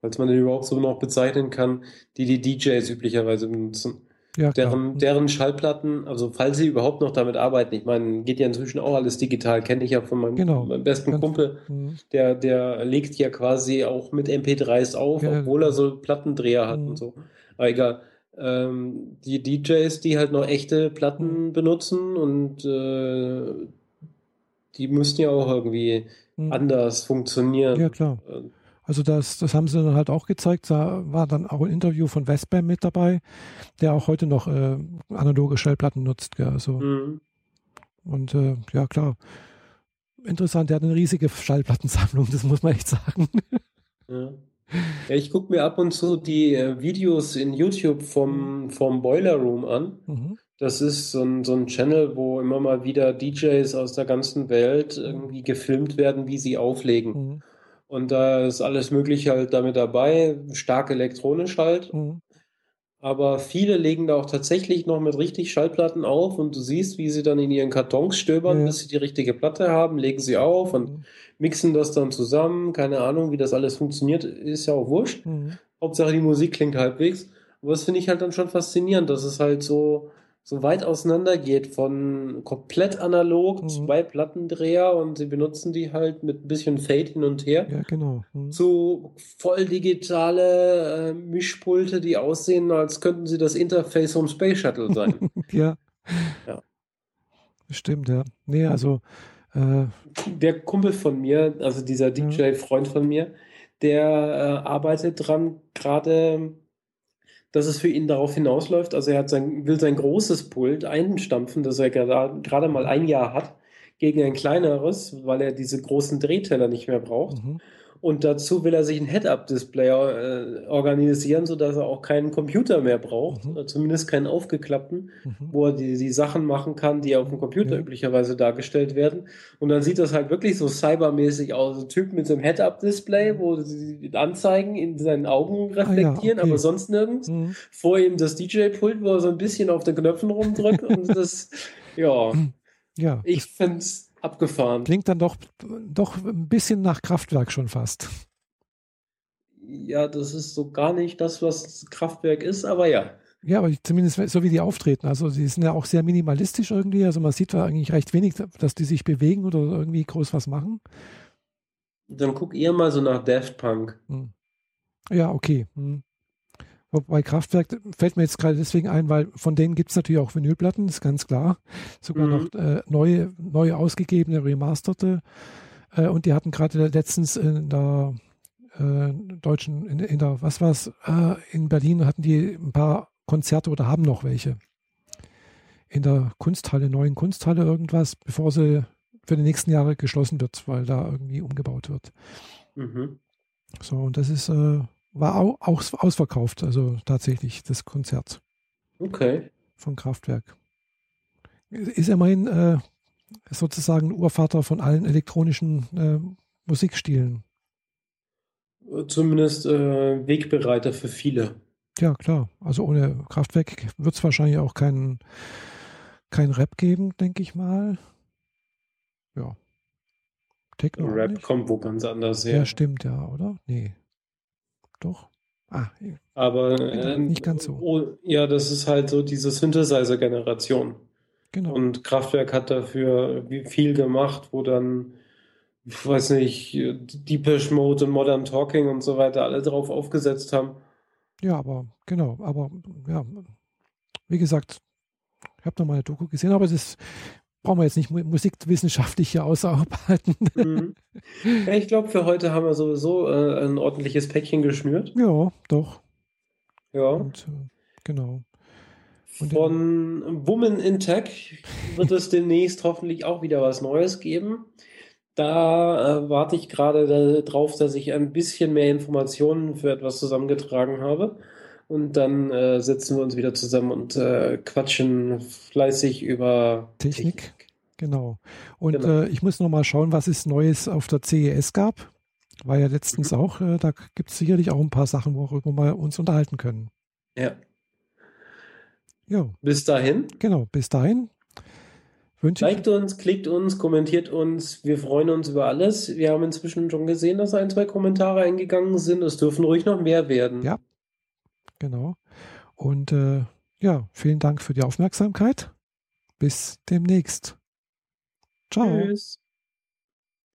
falls man den überhaupt so noch bezeichnen kann, die die DJs üblicherweise benutzen. Ja, deren, deren Schallplatten, also falls sie überhaupt noch damit arbeiten, ich meine, geht ja inzwischen auch alles digital, kenne ich ja von meinem, genau. meinem besten Ganz, Kumpel, mh. der, der legt ja quasi auch mit MP3s auf, ja, obwohl er so Plattendreher hat mh. und so. Aber egal ähm, die DJs, die halt noch echte Platten mhm. benutzen und äh, die müssten ja auch irgendwie mhm. anders funktionieren. Ja, klar. Äh, also das, das haben sie dann halt auch gezeigt. Da war dann auch ein Interview von Westbam mit dabei, der auch heute noch äh, analoge Schallplatten nutzt. Gell? Also, mhm. Und äh, ja, klar. Interessant, der hat eine riesige Schallplattensammlung, das muss man echt sagen. Ja. Ja, ich gucke mir ab und zu die äh, Videos in YouTube vom, vom Boiler Room an. Mhm. Das ist so ein, so ein Channel, wo immer mal wieder DJs aus der ganzen Welt irgendwie gefilmt werden, wie sie auflegen. Mhm. Und da ist alles Mögliche halt damit dabei, stark elektronisch halt. Mhm. Aber viele legen da auch tatsächlich noch mit richtig Schallplatten auf und du siehst, wie sie dann in ihren Kartons stöbern, ja. bis sie die richtige Platte haben, legen sie auf und mhm. Mixen das dann zusammen. Keine Ahnung, wie das alles funktioniert, ist ja auch wurscht. Mhm. Hauptsache die Musik klingt halbwegs. Aber das finde ich halt dann schon faszinierend, dass es halt so, so weit auseinander geht von komplett analog, mhm. zwei Plattendreher und sie benutzen die halt mit ein bisschen Fade hin und her. Ja, genau. Mhm. Zu voll digitale äh, Mischpulte, die aussehen, als könnten sie das Interface vom Space Shuttle sein. [laughs] ja. Ja. Stimmt, ja. Nee, also. Äh, der Kumpel von mir, also dieser DJ-Freund von mir, der äh, arbeitet dran, gerade dass es für ihn darauf hinausläuft. Also er sein, will sein großes Pult einstampfen, das er gerade mal ein Jahr hat, gegen ein kleineres, weil er diese großen Drehteller nicht mehr braucht. Mhm. Und dazu will er sich ein Head-Up-Display äh, organisieren, sodass er auch keinen Computer mehr braucht, mhm. zumindest keinen aufgeklappten, mhm. wo er die, die Sachen machen kann, die auf dem Computer ja. üblicherweise dargestellt werden. Und dann sieht das halt wirklich so cybermäßig aus. Ein Typ mit so einem Head-Up-Display, wo die Anzeigen in seinen Augen reflektieren, ah, ja, okay. aber sonst nirgends. Mhm. Vor ihm das DJ-Pult, wo er so ein bisschen auf den Knöpfen rumdrückt und [laughs] das, ja. Ja. Ich finde es Abgefahren. Klingt dann doch, doch ein bisschen nach Kraftwerk schon fast. Ja, das ist so gar nicht das, was Kraftwerk ist, aber ja. Ja, aber zumindest so wie die auftreten. Also sie sind ja auch sehr minimalistisch irgendwie. Also man sieht da eigentlich recht wenig, dass die sich bewegen oder irgendwie groß was machen. Dann guck eher mal so nach Daft Punk. Hm. Ja, okay. Hm. Bei Kraftwerk fällt mir jetzt gerade deswegen ein, weil von denen gibt es natürlich auch Vinylplatten, ist ganz klar. Sogar mhm. noch äh, neue, neu ausgegebene, remasterte. Äh, und die hatten gerade letztens in der äh, deutschen, in, in, der, was war's, äh, in Berlin hatten die ein paar Konzerte oder haben noch welche. In der Kunsthalle, neuen Kunsthalle irgendwas, bevor sie für die nächsten Jahre geschlossen wird, weil da irgendwie umgebaut wird. Mhm. So, und das ist, äh, war auch, ausverkauft, also tatsächlich das Konzert. Okay. Von Kraftwerk. Ist immerhin äh, sozusagen Urvater von allen elektronischen äh, Musikstilen. Zumindest äh, Wegbereiter für viele. Ja, klar. Also ohne Kraftwerk wird es wahrscheinlich auch keinen kein Rap geben, denke ich mal. Ja. Techno. Rap nicht? kommt wo ganz anders her. Ja, stimmt, ja, oder? Nee. Doch. Ah, aber äh, nicht ganz so. Oh, ja, das ist halt so diese Synthesizer-Generation. Genau. Und Kraftwerk hat dafür viel gemacht, wo dann, ich weiß nicht, Deepish Mode und Modern Talking und so weiter alle drauf aufgesetzt haben. Ja, aber genau, aber ja, wie gesagt, ich habe noch mal eine Doku gesehen, aber das brauchen wir jetzt nicht musikwissenschaftlich hier ausarbeiten. [laughs] Mhm. Ja, ich glaube, für heute haben wir sowieso äh, ein ordentliches Päckchen geschnürt. Ja, doch. Ja. Und, äh, genau. Und Von Woman in Tech wird es demnächst hoffentlich auch wieder was Neues geben. Da äh, warte ich gerade darauf, dass ich ein bisschen mehr Informationen für etwas zusammengetragen habe. Und dann äh, setzen wir uns wieder zusammen und äh, quatschen fleißig über Technik. Technik. Genau. Und genau. Äh, ich muss noch mal schauen, was es Neues auf der CES gab. War ja letztens mhm. auch, äh, da gibt es sicherlich auch ein paar Sachen, worüber wir uns unterhalten können. Ja. Ja. Bis dahin. Genau, bis dahin. Wünsche Liked uns, klickt uns, kommentiert uns. Wir freuen uns über alles. Wir haben inzwischen schon gesehen, dass ein, zwei Kommentare eingegangen sind. Es dürfen ruhig noch mehr werden. Ja, Genau. Und äh, ja, vielen Dank für die Aufmerksamkeit. Bis demnächst. Ciao. Tschüss.